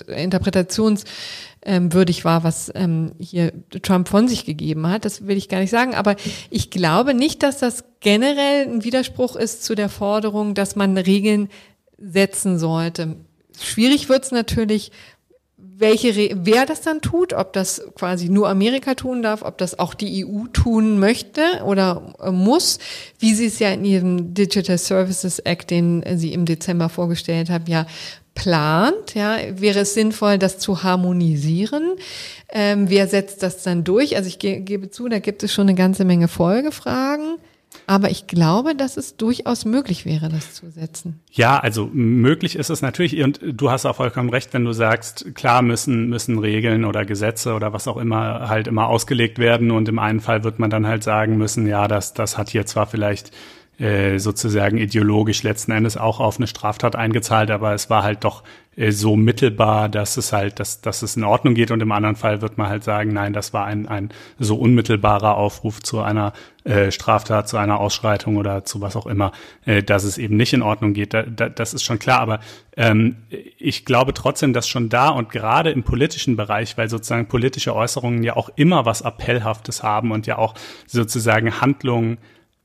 interpretationswürdig war, was ähm, hier Trump von sich gegeben hat. Das will ich gar nicht sagen. Aber ich glaube nicht, dass das generell ein Widerspruch ist zu der Forderung, dass man Regeln setzen sollte. Schwierig wird es natürlich, welche, Re wer das dann tut, ob das quasi nur Amerika tun darf, ob das auch die EU tun möchte oder äh, muss, wie sie es ja in ihrem Digital Services Act, den sie im Dezember vorgestellt haben, ja plant, ja, wäre es sinnvoll, das zu harmonisieren. Ähm, wer setzt das dann durch? Also ich ge gebe zu, da gibt es schon eine ganze Menge Folgefragen. Aber ich glaube, dass es durchaus möglich wäre, das zu setzen. Ja, also möglich ist es natürlich. Und du hast auch vollkommen recht, wenn du sagst, klar müssen, müssen Regeln oder Gesetze oder was auch immer halt immer ausgelegt werden. Und im einen Fall wird man dann halt sagen müssen, ja, das, das hat hier zwar vielleicht sozusagen ideologisch letzten Endes auch auf eine Straftat eingezahlt, aber es war halt doch äh, so mittelbar, dass es halt, dass, dass es in Ordnung geht und im anderen Fall wird man halt sagen, nein, das war ein, ein so unmittelbarer Aufruf zu einer äh, Straftat, zu einer Ausschreitung oder zu was auch immer, äh, dass es eben nicht in Ordnung geht. Da, da, das ist schon klar, aber ähm, ich glaube trotzdem, dass schon da und gerade im politischen Bereich, weil sozusagen politische Äußerungen ja auch immer was Appellhaftes haben und ja auch sozusagen Handlungen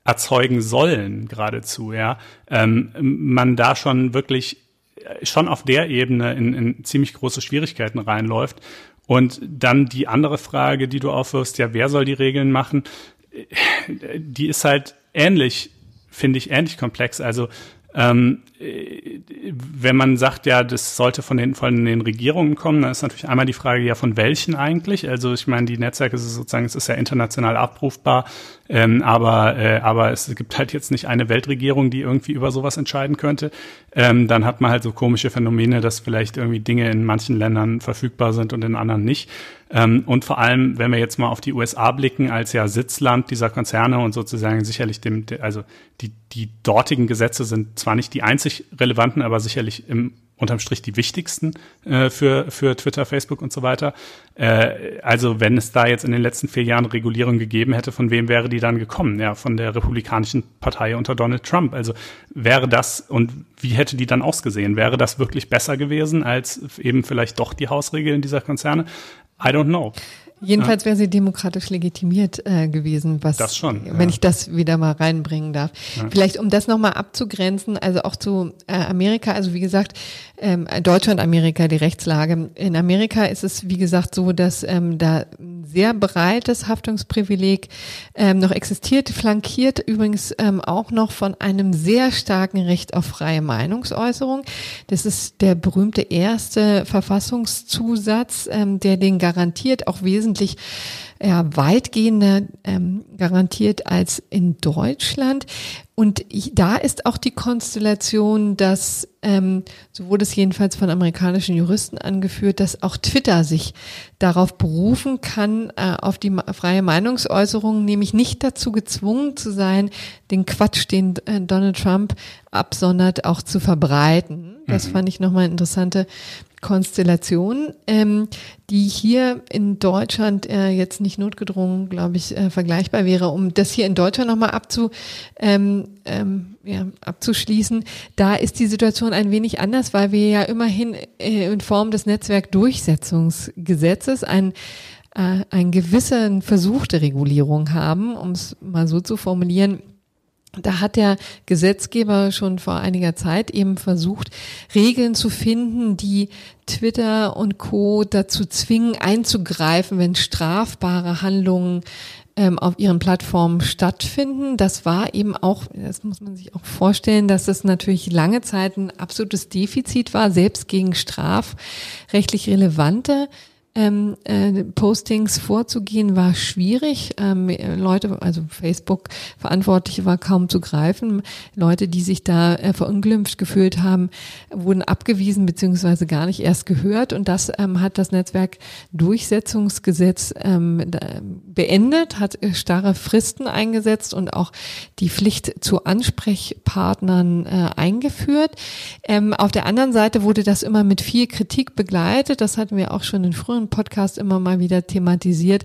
erzeugen sollen, geradezu, ja, ähm, man da schon wirklich äh, schon auf der Ebene in, in ziemlich große Schwierigkeiten reinläuft. Und dann die andere Frage, die du aufwirfst, ja, wer soll die Regeln machen? Äh, die ist halt ähnlich, finde ich, ähnlich komplex. Also ähm, wenn man sagt, ja, das sollte von den, von den Regierungen kommen, dann ist natürlich einmal die Frage, ja, von welchen eigentlich? Also ich meine, die Netzwerke ist sozusagen, es ist ja international abrufbar, ähm, aber, äh, aber es gibt halt jetzt nicht eine Weltregierung, die irgendwie über sowas entscheiden könnte. Ähm, dann hat man halt so komische Phänomene, dass vielleicht irgendwie Dinge in manchen Ländern verfügbar sind und in anderen nicht. Ähm, und vor allem, wenn wir jetzt mal auf die USA blicken, als ja Sitzland dieser Konzerne und sozusagen sicherlich dem, also die, die dortigen Gesetze sind zwar nicht die einzig relevanten, aber sicherlich im unterm Strich die wichtigsten äh, für, für Twitter, Facebook und so weiter. Äh, also wenn es da jetzt in den letzten vier Jahren Regulierung gegeben hätte, von wem wäre die dann gekommen? Ja, von der Republikanischen Partei unter Donald Trump. Also wäre das und wie hätte die dann ausgesehen? Wäre das wirklich besser gewesen als eben vielleicht doch die Hausregeln dieser Konzerne? I don't know. Jedenfalls wäre sie demokratisch legitimiert äh, gewesen, was, das schon, wenn ich das wieder mal reinbringen darf. Ja. Vielleicht, um das nochmal abzugrenzen, also auch zu äh, Amerika, also wie gesagt, ähm, Deutschland, Amerika, die Rechtslage. In Amerika ist es, wie gesagt, so, dass ähm, da ein sehr breites Haftungsprivileg ähm, noch existiert, flankiert übrigens ähm, auch noch von einem sehr starken Recht auf freie Meinungsäußerung. Das ist der berühmte erste Verfassungszusatz, ähm, der den garantiert auch wesentlich ja, weitgehender ähm, garantiert als in Deutschland. Und da ist auch die Konstellation, dass, ähm, so wurde es jedenfalls von amerikanischen Juristen angeführt, dass auch Twitter sich darauf berufen kann, äh, auf die freie Meinungsäußerung, nämlich nicht dazu gezwungen zu sein, den Quatsch, den äh, Donald Trump absondert, auch zu verbreiten. Das mhm. fand ich nochmal eine interessante Konstellation, ähm, die hier in Deutschland äh, jetzt nicht notgedrungen, glaube ich, äh, vergleichbar wäre. Um das hier in Deutschland nochmal abzu, ähm, ähm, ja, abzuschließen, da ist die Situation ein wenig anders, weil wir ja immerhin äh, in Form des Netzwerkdurchsetzungsgesetzes ein äh, einen gewissen Versuch der Regulierung haben, um es mal so zu formulieren, da hat der Gesetzgeber schon vor einiger Zeit eben versucht, Regeln zu finden, die Twitter und Co. dazu zwingen, einzugreifen, wenn strafbare Handlungen ähm, auf ihren Plattformen stattfinden. Das war eben auch, das muss man sich auch vorstellen, dass das natürlich lange Zeit ein absolutes Defizit war, selbst gegen strafrechtlich relevante ähm, äh, Postings vorzugehen, war schwierig. Ähm, Leute, also Facebook Verantwortliche war kaum zu greifen. Leute, die sich da äh, verunglimpft gefühlt haben, wurden abgewiesen beziehungsweise gar nicht erst gehört. Und das ähm, hat das Netzwerk Durchsetzungsgesetz ähm, beendet, hat äh, starre Fristen eingesetzt und auch die Pflicht zu Ansprechpartnern äh, eingeführt. Ähm, auf der anderen Seite wurde das immer mit viel Kritik begleitet. Das hatten wir auch schon in früheren anderen Podcasts immer mal wieder thematisiert,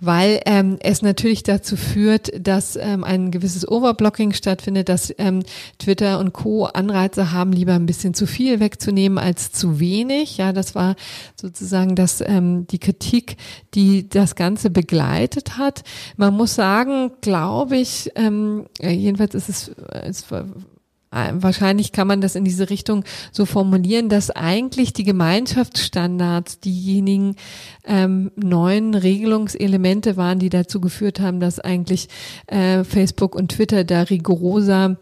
weil ähm, es natürlich dazu führt, dass ähm, ein gewisses Overblocking stattfindet, dass ähm, Twitter und Co. Anreize haben, lieber ein bisschen zu viel wegzunehmen als zu wenig. Ja, das war sozusagen das, ähm, die Kritik, die das Ganze begleitet hat. Man muss sagen, glaube ich, ähm, jedenfalls ist es, es wahrscheinlich kann man das in diese Richtung so formulieren, dass eigentlich die Gemeinschaftsstandards diejenigen ähm, neuen Regelungselemente waren, die dazu geführt haben, dass eigentlich äh, Facebook und Twitter da rigoroser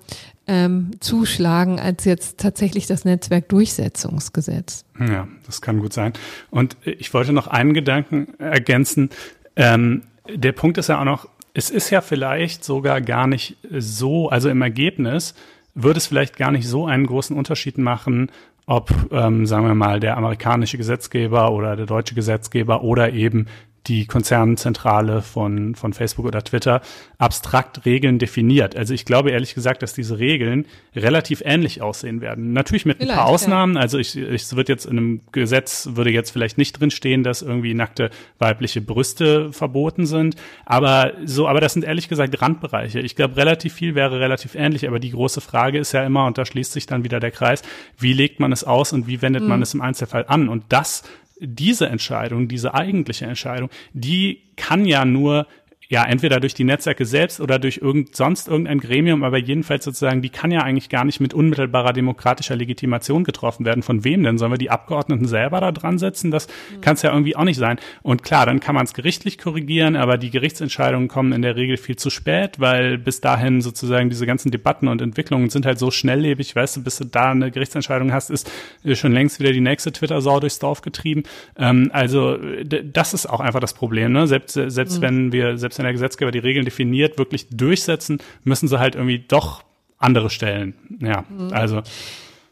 ähm, zuschlagen als jetzt tatsächlich das Netzwerkdurchsetzungsgesetz. Ja, das kann gut sein. Und ich wollte noch einen Gedanken ergänzen. Ähm, der Punkt ist ja auch noch, es ist ja vielleicht sogar gar nicht so, also im Ergebnis, würde es vielleicht gar nicht so einen großen Unterschied machen, ob, ähm, sagen wir mal, der amerikanische Gesetzgeber oder der deutsche Gesetzgeber oder eben die Konzernzentrale von, von Facebook oder Twitter abstrakt Regeln definiert. Also ich glaube ehrlich gesagt, dass diese Regeln relativ ähnlich aussehen werden. Natürlich mit vielleicht, ein paar Ausnahmen. Ja. Also ich, ich es wird jetzt in einem Gesetz, würde jetzt vielleicht nicht drinstehen, dass irgendwie nackte weibliche Brüste verboten sind. Aber so, aber das sind ehrlich gesagt Randbereiche. Ich glaube, relativ viel wäre relativ ähnlich. Aber die große Frage ist ja immer, und da schließt sich dann wieder der Kreis, wie legt man es aus und wie wendet mhm. man es im Einzelfall an? Und das diese Entscheidung, diese eigentliche Entscheidung, die kann ja nur ja, entweder durch die Netzwerke selbst oder durch irgend, sonst irgendein Gremium, aber jedenfalls sozusagen, die kann ja eigentlich gar nicht mit unmittelbarer demokratischer Legitimation getroffen werden. Von wem denn? Sollen wir die Abgeordneten selber da dran setzen? Das mhm. kann es ja irgendwie auch nicht sein. Und klar, dann kann man es gerichtlich korrigieren, aber die Gerichtsentscheidungen kommen in der Regel viel zu spät, weil bis dahin sozusagen diese ganzen Debatten und Entwicklungen sind halt so schnelllebig, weißt du, bis du da eine Gerichtsentscheidung hast, ist schon längst wieder die nächste Twitter-Sau durchs Dorf getrieben. Ähm, also das ist auch einfach das Problem, ne? Selbst, selbst mhm. wenn wir, selbst wenn der Gesetzgeber die Regeln definiert, wirklich durchsetzen, müssen sie halt irgendwie doch andere stellen. Ja, mhm. also.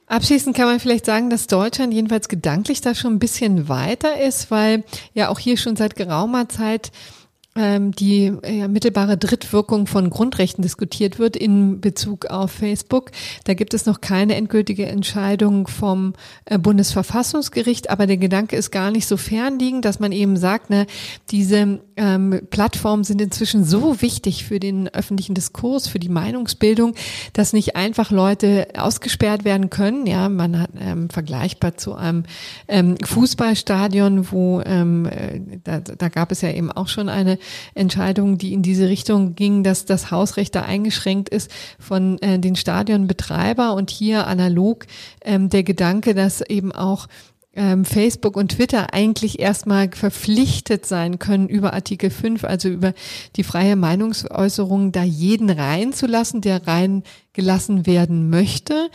Abschließend kann man vielleicht sagen, dass Deutschland jedenfalls gedanklich da schon ein bisschen weiter ist, weil ja auch hier schon seit geraumer Zeit die ja, mittelbare Drittwirkung von Grundrechten diskutiert wird in Bezug auf Facebook. Da gibt es noch keine endgültige Entscheidung vom äh, Bundesverfassungsgericht, aber der Gedanke ist gar nicht so fernliegend, dass man eben sagt, ne, diese ähm, Plattformen sind inzwischen so wichtig für den öffentlichen Diskurs, für die Meinungsbildung, dass nicht einfach Leute ausgesperrt werden können. Ja, man hat ähm, vergleichbar zu einem ähm, Fußballstadion, wo ähm, äh, da, da gab es ja eben auch schon eine Entscheidung, die in diese Richtung ging, dass das Hausrecht da eingeschränkt ist von äh, den Stadionbetreiber und hier analog ähm, der Gedanke, dass eben auch ähm, Facebook und Twitter eigentlich erstmal verpflichtet sein können, über Artikel 5, also über die freie Meinungsäußerung, da jeden reinzulassen, der reingelassen werden möchte.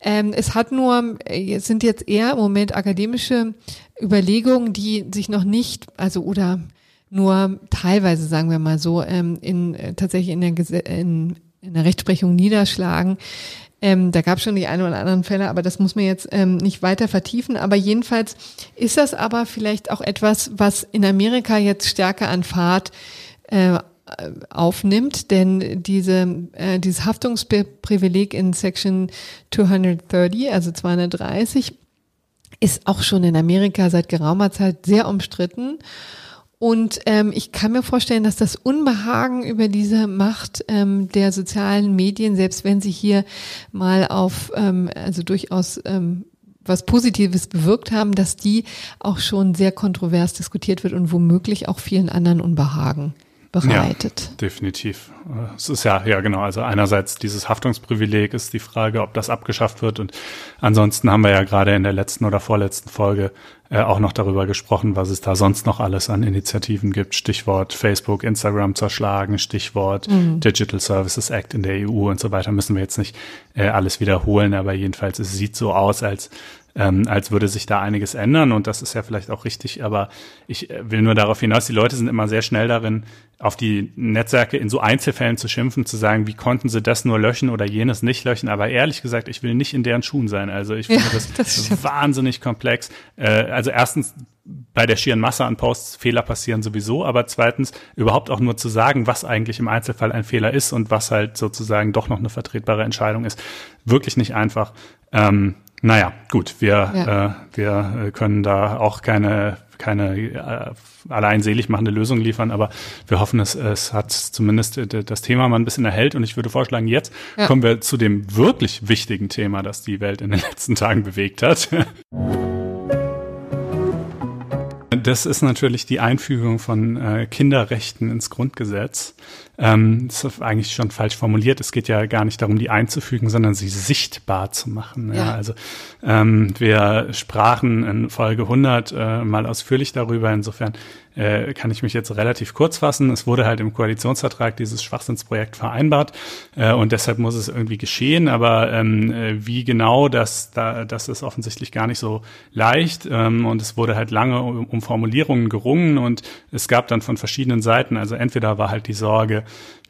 Ähm, es hat nur, es sind jetzt eher im Moment akademische Überlegungen, die sich noch nicht, also oder nur teilweise, sagen wir mal so, ähm, in, äh, tatsächlich in der, in, in der Rechtsprechung niederschlagen. Ähm, da gab es schon die ein oder anderen Fälle, aber das muss man jetzt ähm, nicht weiter vertiefen. Aber jedenfalls ist das aber vielleicht auch etwas, was in Amerika jetzt stärker an Fahrt äh, aufnimmt, denn diese, äh, dieses Haftungsprivileg in Section 230, also 230, ist auch schon in Amerika seit geraumer Zeit sehr umstritten. Und ähm, ich kann mir vorstellen, dass das Unbehagen über diese Macht ähm, der sozialen Medien, selbst wenn sie hier mal auf, ähm, also durchaus ähm, was Positives bewirkt haben, dass die auch schon sehr kontrovers diskutiert wird und womöglich auch vielen anderen Unbehagen bereitet. Ja, definitiv. Es ist ja, ja genau, also einerseits dieses Haftungsprivileg ist die Frage, ob das abgeschafft wird und ansonsten haben wir ja gerade in der letzten oder vorletzten Folge äh, auch noch darüber gesprochen, was es da sonst noch alles an Initiativen gibt. Stichwort Facebook, Instagram zerschlagen, Stichwort mhm. Digital Services Act in der EU und so weiter. Müssen wir jetzt nicht äh, alles wiederholen, aber jedenfalls es sieht so aus, als ähm, als würde sich da einiges ändern und das ist ja vielleicht auch richtig, aber ich äh, will nur darauf hinaus, die Leute sind immer sehr schnell darin, auf die Netzwerke in so Einzelfällen zu schimpfen, zu sagen, wie konnten sie das nur löschen oder jenes nicht löschen, aber ehrlich gesagt, ich will nicht in deren Schuhen sein. Also ich finde ja, das, das wahnsinnig komplex. Äh, also erstens bei der schieren Masse an Posts Fehler passieren sowieso, aber zweitens überhaupt auch nur zu sagen, was eigentlich im Einzelfall ein Fehler ist und was halt sozusagen doch noch eine vertretbare Entscheidung ist, wirklich nicht einfach. Ähm, naja, gut, wir, ja. äh, wir können da auch keine, keine äh, allein selig machende Lösung liefern, aber wir hoffen, es, es hat zumindest äh, das Thema mal ein bisschen erhellt. Und ich würde vorschlagen, jetzt ja. kommen wir zu dem wirklich wichtigen Thema, das die Welt in den letzten Tagen bewegt hat. Das ist natürlich die Einfügung von äh, Kinderrechten ins Grundgesetz. Ähm, das ist eigentlich schon falsch formuliert. Es geht ja gar nicht darum, die einzufügen, sondern sie sichtbar zu machen. Ja. ja also ähm, wir sprachen in Folge 100 äh, mal ausführlich darüber. Insofern äh, kann ich mich jetzt relativ kurz fassen. Es wurde halt im Koalitionsvertrag dieses Schwachsinnsprojekt vereinbart äh, und deshalb muss es irgendwie geschehen. Aber ähm, äh, wie genau, das, da, das ist offensichtlich gar nicht so leicht. Ähm, und es wurde halt lange um, um Formulierungen gerungen und es gab dann von verschiedenen Seiten, also entweder war halt die Sorge,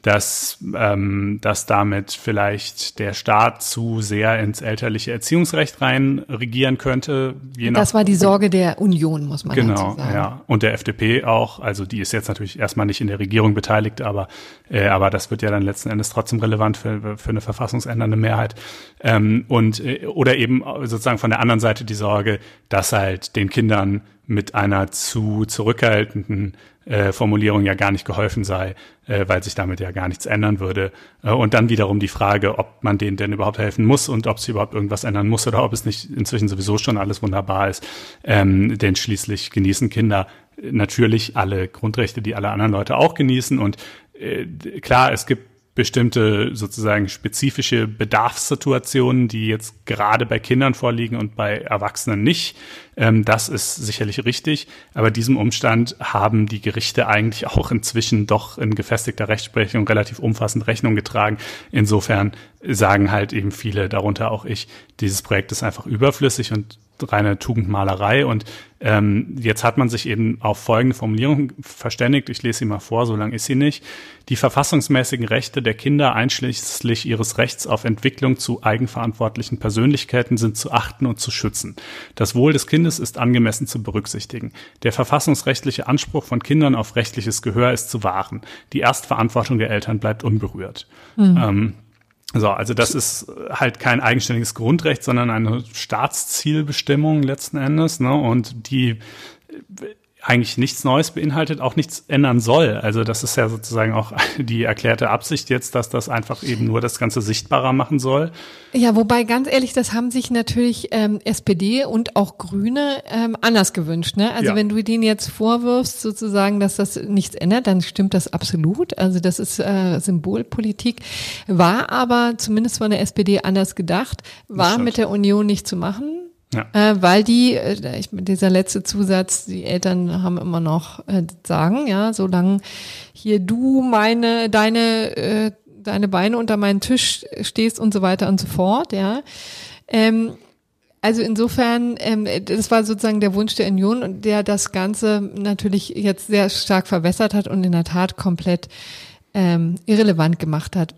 dass, ähm, dass damit vielleicht der Staat zu sehr ins elterliche Erziehungsrecht rein regieren könnte. Je das war die Sorge der Union, muss man genau, sagen. Genau, ja. Und der FDP auch. Also die ist jetzt natürlich erstmal nicht in der Regierung beteiligt, aber, äh, aber das wird ja dann letzten Endes trotzdem relevant für, für eine verfassungsändernde Mehrheit. Ähm, und, äh, oder eben sozusagen von der anderen Seite die Sorge, dass halt den Kindern mit einer zu zurückhaltenden äh, Formulierung ja gar nicht geholfen sei, äh, weil sich damit ja gar nichts ändern würde. Äh, und dann wiederum die Frage, ob man denen denn überhaupt helfen muss und ob sich überhaupt irgendwas ändern muss oder ob es nicht inzwischen sowieso schon alles wunderbar ist. Ähm, denn schließlich genießen Kinder natürlich alle Grundrechte, die alle anderen Leute auch genießen. Und äh, klar, es gibt bestimmte sozusagen spezifische Bedarfssituationen, die jetzt gerade bei Kindern vorliegen und bei Erwachsenen nicht. Ähm, das ist sicherlich richtig. Aber diesem Umstand haben die Gerichte eigentlich auch inzwischen doch in gefestigter Rechtsprechung relativ umfassend Rechnung getragen. Insofern sagen halt eben viele, darunter auch ich, dieses Projekt ist einfach überflüssig und reine Tugendmalerei. Und ähm, jetzt hat man sich eben auf folgende Formulierung verständigt. Ich lese sie mal vor, so lang ist sie nicht. Die verfassungsmäßigen Rechte der Kinder einschließlich ihres Rechts auf Entwicklung zu eigenverantwortlichen Persönlichkeiten sind zu achten und zu schützen. Das Wohl des Kindes ist angemessen zu berücksichtigen. Der verfassungsrechtliche Anspruch von Kindern auf rechtliches Gehör ist zu wahren. Die Erstverantwortung der Eltern bleibt unberührt. Mhm. Ähm, so, also das ist halt kein eigenständiges Grundrecht, sondern eine Staatszielbestimmung letzten Endes, ne? Und die eigentlich nichts Neues beinhaltet, auch nichts ändern soll. Also das ist ja sozusagen auch die erklärte Absicht jetzt, dass das einfach eben nur das Ganze sichtbarer machen soll. Ja, wobei ganz ehrlich, das haben sich natürlich ähm, SPD und auch Grüne ähm, anders gewünscht. Ne? Also ja. wenn du denen jetzt vorwirfst, sozusagen, dass das nichts ändert, dann stimmt das absolut. Also das ist äh, Symbolpolitik, war aber zumindest von der SPD anders gedacht, war mit der Union nicht zu machen. Ja. Äh, weil die, äh, ich, dieser letzte Zusatz, die Eltern haben immer noch äh, sagen, ja, solange hier du meine, deine, äh, deine Beine unter meinen Tisch stehst und so weiter und so fort, ja. Ähm, also insofern, ähm, das war sozusagen der Wunsch der Union der das Ganze natürlich jetzt sehr stark verwässert hat und in der Tat komplett ähm, irrelevant gemacht hat.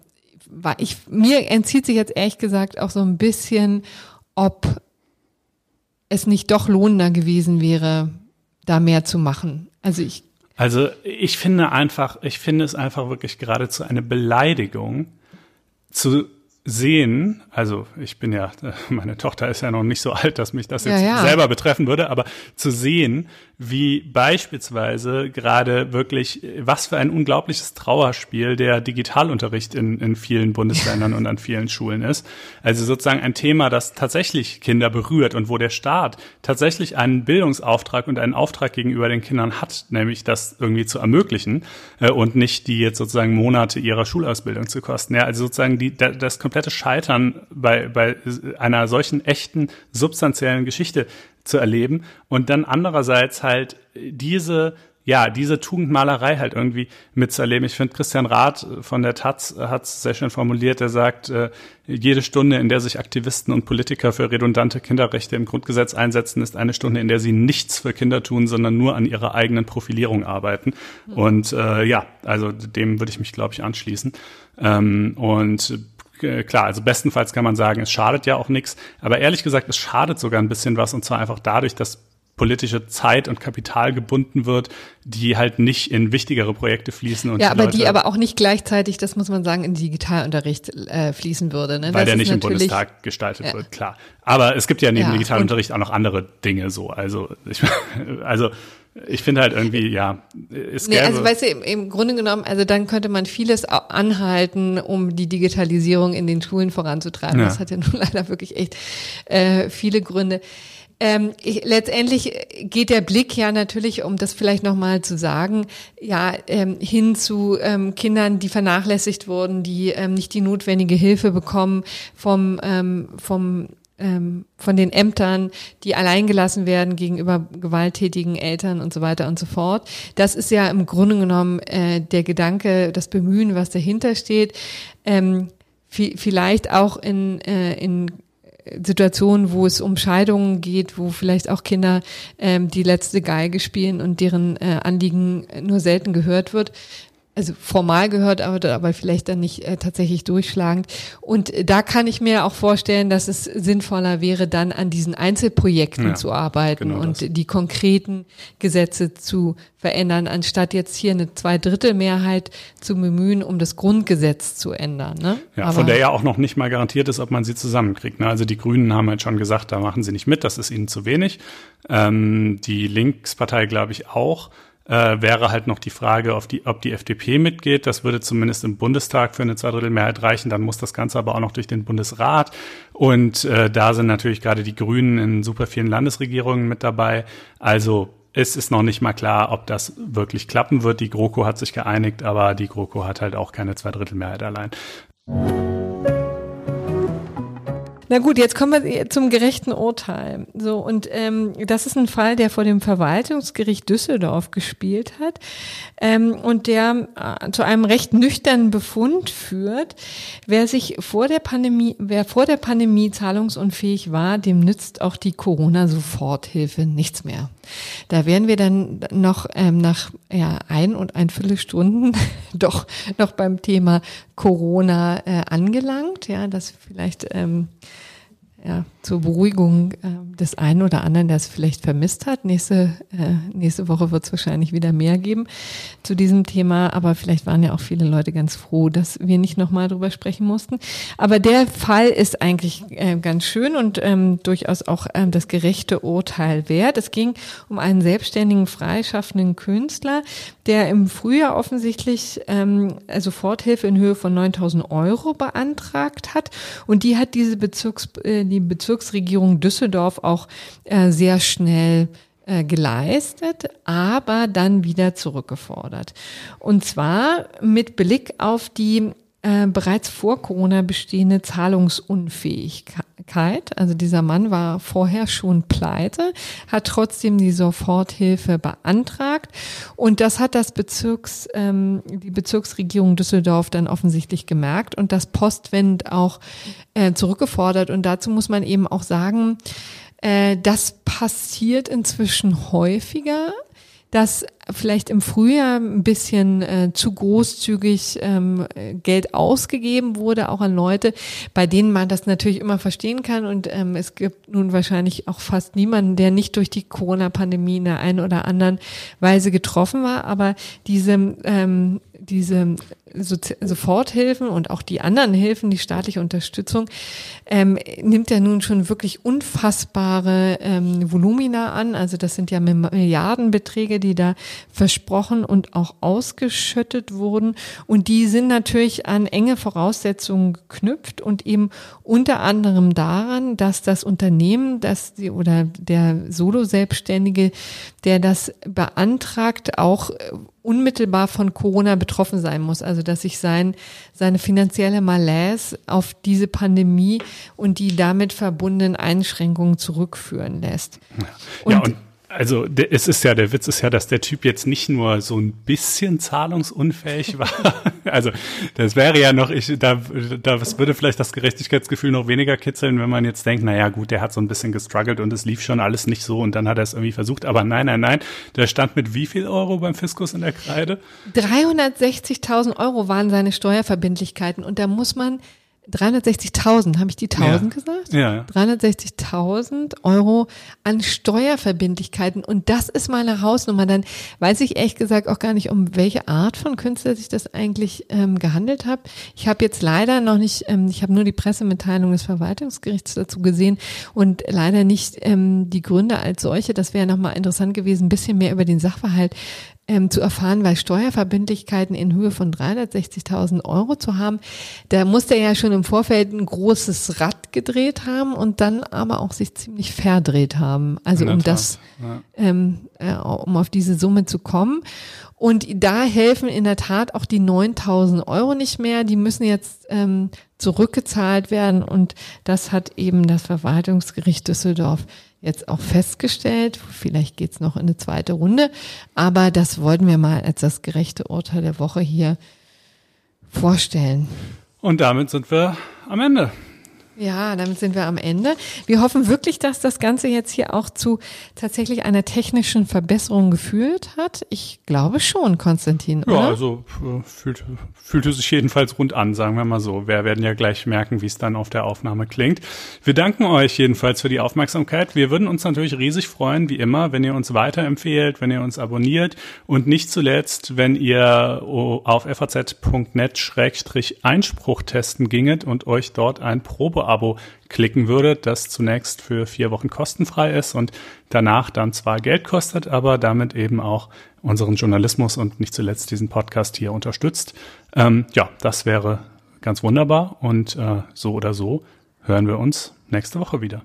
Ich, mir entzieht sich jetzt ehrlich gesagt auch so ein bisschen, ob es nicht doch lohnender gewesen wäre, da mehr zu machen. Also ich. Also ich finde einfach, ich finde es einfach wirklich geradezu eine Beleidigung zu sehen, also ich bin ja, meine Tochter ist ja noch nicht so alt, dass mich das jetzt ja, ja. selber betreffen würde, aber zu sehen, wie beispielsweise gerade wirklich, was für ein unglaubliches Trauerspiel der Digitalunterricht in, in vielen Bundesländern und an vielen Schulen ist. Also sozusagen ein Thema, das tatsächlich Kinder berührt und wo der Staat tatsächlich einen Bildungsauftrag und einen Auftrag gegenüber den Kindern hat, nämlich das irgendwie zu ermöglichen äh, und nicht die jetzt sozusagen Monate ihrer Schulausbildung zu kosten. Ja, also sozusagen die, das komplette Scheitern bei, bei einer solchen echten substanziellen Geschichte zu erleben und dann andererseits halt diese ja, diese Tugendmalerei halt irgendwie mitzuerleben. Ich finde, Christian Rath von der Taz hat es sehr schön formuliert. Er sagt, äh, jede Stunde, in der sich Aktivisten und Politiker für redundante Kinderrechte im Grundgesetz einsetzen, ist eine Stunde, in der sie nichts für Kinder tun, sondern nur an ihrer eigenen Profilierung arbeiten. Mhm. Und äh, ja, also dem würde ich mich, glaube ich, anschließen. Ähm, und klar, also bestenfalls kann man sagen, es schadet ja auch nichts. Aber ehrlich gesagt, es schadet sogar ein bisschen was und zwar einfach dadurch, dass politische Zeit und Kapital gebunden wird, die halt nicht in wichtigere Projekte fließen. Und ja, die aber die aber auch nicht gleichzeitig, das muss man sagen, in Digitalunterricht äh, fließen würde. Ne? Weil das der nicht im Bundestag gestaltet ja. wird, klar. Aber es gibt ja neben ja, Digitalunterricht auch noch andere Dinge so. Also, ich, also ich finde halt irgendwie, ja, es nee, Also weißt du, im, im, Grunde genommen, also dann könnte man vieles anhalten, um die Digitalisierung in den Schulen voranzutreiben. Ja. Das hat ja nun leider wirklich echt äh, viele Gründe. Ähm, ich, letztendlich geht der Blick ja natürlich, um das vielleicht nochmal zu sagen, ja, ähm, hin zu ähm, Kindern, die vernachlässigt wurden, die ähm, nicht die notwendige Hilfe bekommen vom, ähm, vom ähm, von den Ämtern, die alleingelassen werden gegenüber gewalttätigen Eltern und so weiter und so fort. Das ist ja im Grunde genommen äh, der Gedanke, das Bemühen, was dahinter steht. Ähm, vielleicht auch in, äh, in Situationen, wo es um Scheidungen geht, wo vielleicht auch Kinder ähm, die letzte Geige spielen und deren äh, Anliegen nur selten gehört wird, also formal gehört, aber, aber vielleicht dann nicht äh, tatsächlich durchschlagend. Und da kann ich mir auch vorstellen, dass es sinnvoller wäre, dann an diesen Einzelprojekten ja, zu arbeiten genau und das. die konkreten Gesetze zu verändern, anstatt jetzt hier eine Zweidrittelmehrheit zu bemühen, um das Grundgesetz zu ändern. Ne? Ja, aber von der ja auch noch nicht mal garantiert ist, ob man sie zusammenkriegt. Ne? Also die Grünen haben halt schon gesagt, da machen sie nicht mit, das ist ihnen zu wenig. Ähm, die Linkspartei, glaube ich, auch äh, wäre halt noch die Frage, ob die, ob die FDP mitgeht. Das würde zumindest im Bundestag für eine Zweidrittelmehrheit reichen. Dann muss das Ganze aber auch noch durch den Bundesrat. Und äh, da sind natürlich gerade die Grünen in super vielen Landesregierungen mit dabei. Also es ist noch nicht mal klar, ob das wirklich klappen wird. Die GroKo hat sich geeinigt, aber die GroKo hat halt auch keine Zweidrittelmehrheit allein. Na gut, jetzt kommen wir zum gerechten Urteil. So und ähm, das ist ein Fall, der vor dem Verwaltungsgericht Düsseldorf gespielt hat ähm, und der äh, zu einem recht nüchternen Befund führt. Wer sich vor der Pandemie, wer vor der Pandemie zahlungsunfähig war, dem nützt auch die Corona-Soforthilfe nichts mehr. Da werden wir dann noch ähm, nach ja, ein und ein Viertelstunden doch noch beim Thema Corona äh, angelangt. Ja, das vielleicht ähm, ja, zur Beruhigung äh, des einen oder anderen, der es vielleicht vermisst hat. Nächste, äh, nächste Woche wird es wahrscheinlich wieder mehr geben zu diesem Thema, aber vielleicht waren ja auch viele Leute ganz froh, dass wir nicht nochmal drüber sprechen mussten. Aber der Fall ist eigentlich äh, ganz schön und ähm, durchaus auch ähm, das gerechte Urteil wert. Es ging um einen selbstständigen, freischaffenden Künstler, der im Frühjahr offensichtlich ähm, Soforthilfe in Höhe von 9000 Euro beantragt hat und die hat diese Bezirks, äh, die Bezirksregierung Düsseldorf auch äh, sehr schnell äh, geleistet, aber dann wieder zurückgefordert. Und zwar mit Blick auf die äh, bereits vor Corona bestehende Zahlungsunfähigkeit. Also dieser Mann war vorher schon pleite, hat trotzdem die Soforthilfe beantragt und das hat das Bezirks, ähm, die Bezirksregierung Düsseldorf dann offensichtlich gemerkt und das postwend auch äh, zurückgefordert. Und dazu muss man eben auch sagen, äh, das passiert inzwischen häufiger dass vielleicht im Frühjahr ein bisschen äh, zu großzügig ähm, Geld ausgegeben wurde, auch an Leute, bei denen man das natürlich immer verstehen kann. Und ähm, es gibt nun wahrscheinlich auch fast niemanden, der nicht durch die Corona-Pandemie in der einen oder anderen Weise getroffen war. Aber diese, ähm, diese Soforthilfen und auch die anderen Hilfen, die staatliche Unterstützung, ähm, nimmt ja nun schon wirklich unfassbare ähm, Volumina an. Also das sind ja Milliardenbeträge, die da versprochen und auch ausgeschüttet wurden. Und die sind natürlich an enge Voraussetzungen geknüpft und eben unter anderem daran, dass das Unternehmen, dass die, oder der Solo-Selbstständige, der das beantragt, auch unmittelbar von Corona betroffen sein muss. Also dass sich sein, seine finanzielle Malaise auf diese Pandemie und die damit verbundenen Einschränkungen zurückführen lässt. Und, ja, und also es ist ja, der Witz ist ja, dass der Typ jetzt nicht nur so ein bisschen zahlungsunfähig war. also das wäre ja noch, ich, da, das würde vielleicht das Gerechtigkeitsgefühl noch weniger kitzeln, wenn man jetzt denkt, naja gut, der hat so ein bisschen gestruggelt und es lief schon alles nicht so und dann hat er es irgendwie versucht. Aber nein, nein, nein, der stand mit wie viel Euro beim Fiskus in der Kreide? 360.000 Euro waren seine Steuerverbindlichkeiten und da muss man 360.000, habe ich die 1000 Ja. gesagt? Ja, ja. 360.000 Euro an Steuerverbindlichkeiten. Und das ist meine Hausnummer. Dann weiß ich ehrlich gesagt auch gar nicht, um welche Art von Künstler sich das eigentlich ähm, gehandelt hat. Ich habe jetzt leider noch nicht, ähm, ich habe nur die Pressemitteilung des Verwaltungsgerichts dazu gesehen und leider nicht ähm, die Gründe als solche. Das wäre nochmal interessant gewesen, ein bisschen mehr über den Sachverhalt ähm, zu erfahren, weil Steuerverbindlichkeiten in Höhe von 360.000 Euro zu haben, da muss der ja schon im Vorfeld ein großes Rad gedreht haben und dann aber auch sich ziemlich verdreht haben. Also um Tat, das, ja. ähm, äh, um auf diese Summe zu kommen. Und da helfen in der Tat auch die 9.000 Euro nicht mehr. Die müssen jetzt ähm, zurückgezahlt werden und das hat eben das Verwaltungsgericht Düsseldorf jetzt auch festgestellt. Vielleicht geht's noch in eine zweite Runde, aber das wollten wir mal als das gerechte Urteil der Woche hier vorstellen. Und damit sind wir am Ende. Ja, damit sind wir am Ende. Wir hoffen wirklich, dass das Ganze jetzt hier auch zu tatsächlich einer technischen Verbesserung geführt hat. Ich glaube schon, Konstantin, Ja, oder? also äh, fühlte, fühlte sich jedenfalls rund an, sagen wir mal so. Wir werden ja gleich merken, wie es dann auf der Aufnahme klingt. Wir danken euch jedenfalls für die Aufmerksamkeit. Wir würden uns natürlich riesig freuen, wie immer, wenn ihr uns weiterempfehlt, wenn ihr uns abonniert und nicht zuletzt, wenn ihr oh, auf faz.net-einspruch testen ginget und euch dort ein Probeabo klicken würdet, das zunächst für vier Wochen kostenfrei ist und danach dann zwar Geld kostet, aber damit eben auch unseren Journalismus und nicht zuletzt diesen Podcast hier unterstützt. Ähm, ja, das wäre ganz wunderbar und äh, so oder so hören wir uns nächste Woche wieder.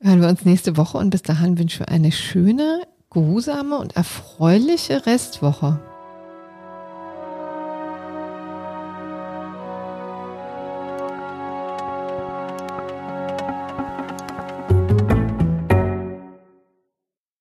Hören wir uns nächste Woche und bis dahin wünschen wir eine schöne, geruhsame und erfreuliche Restwoche.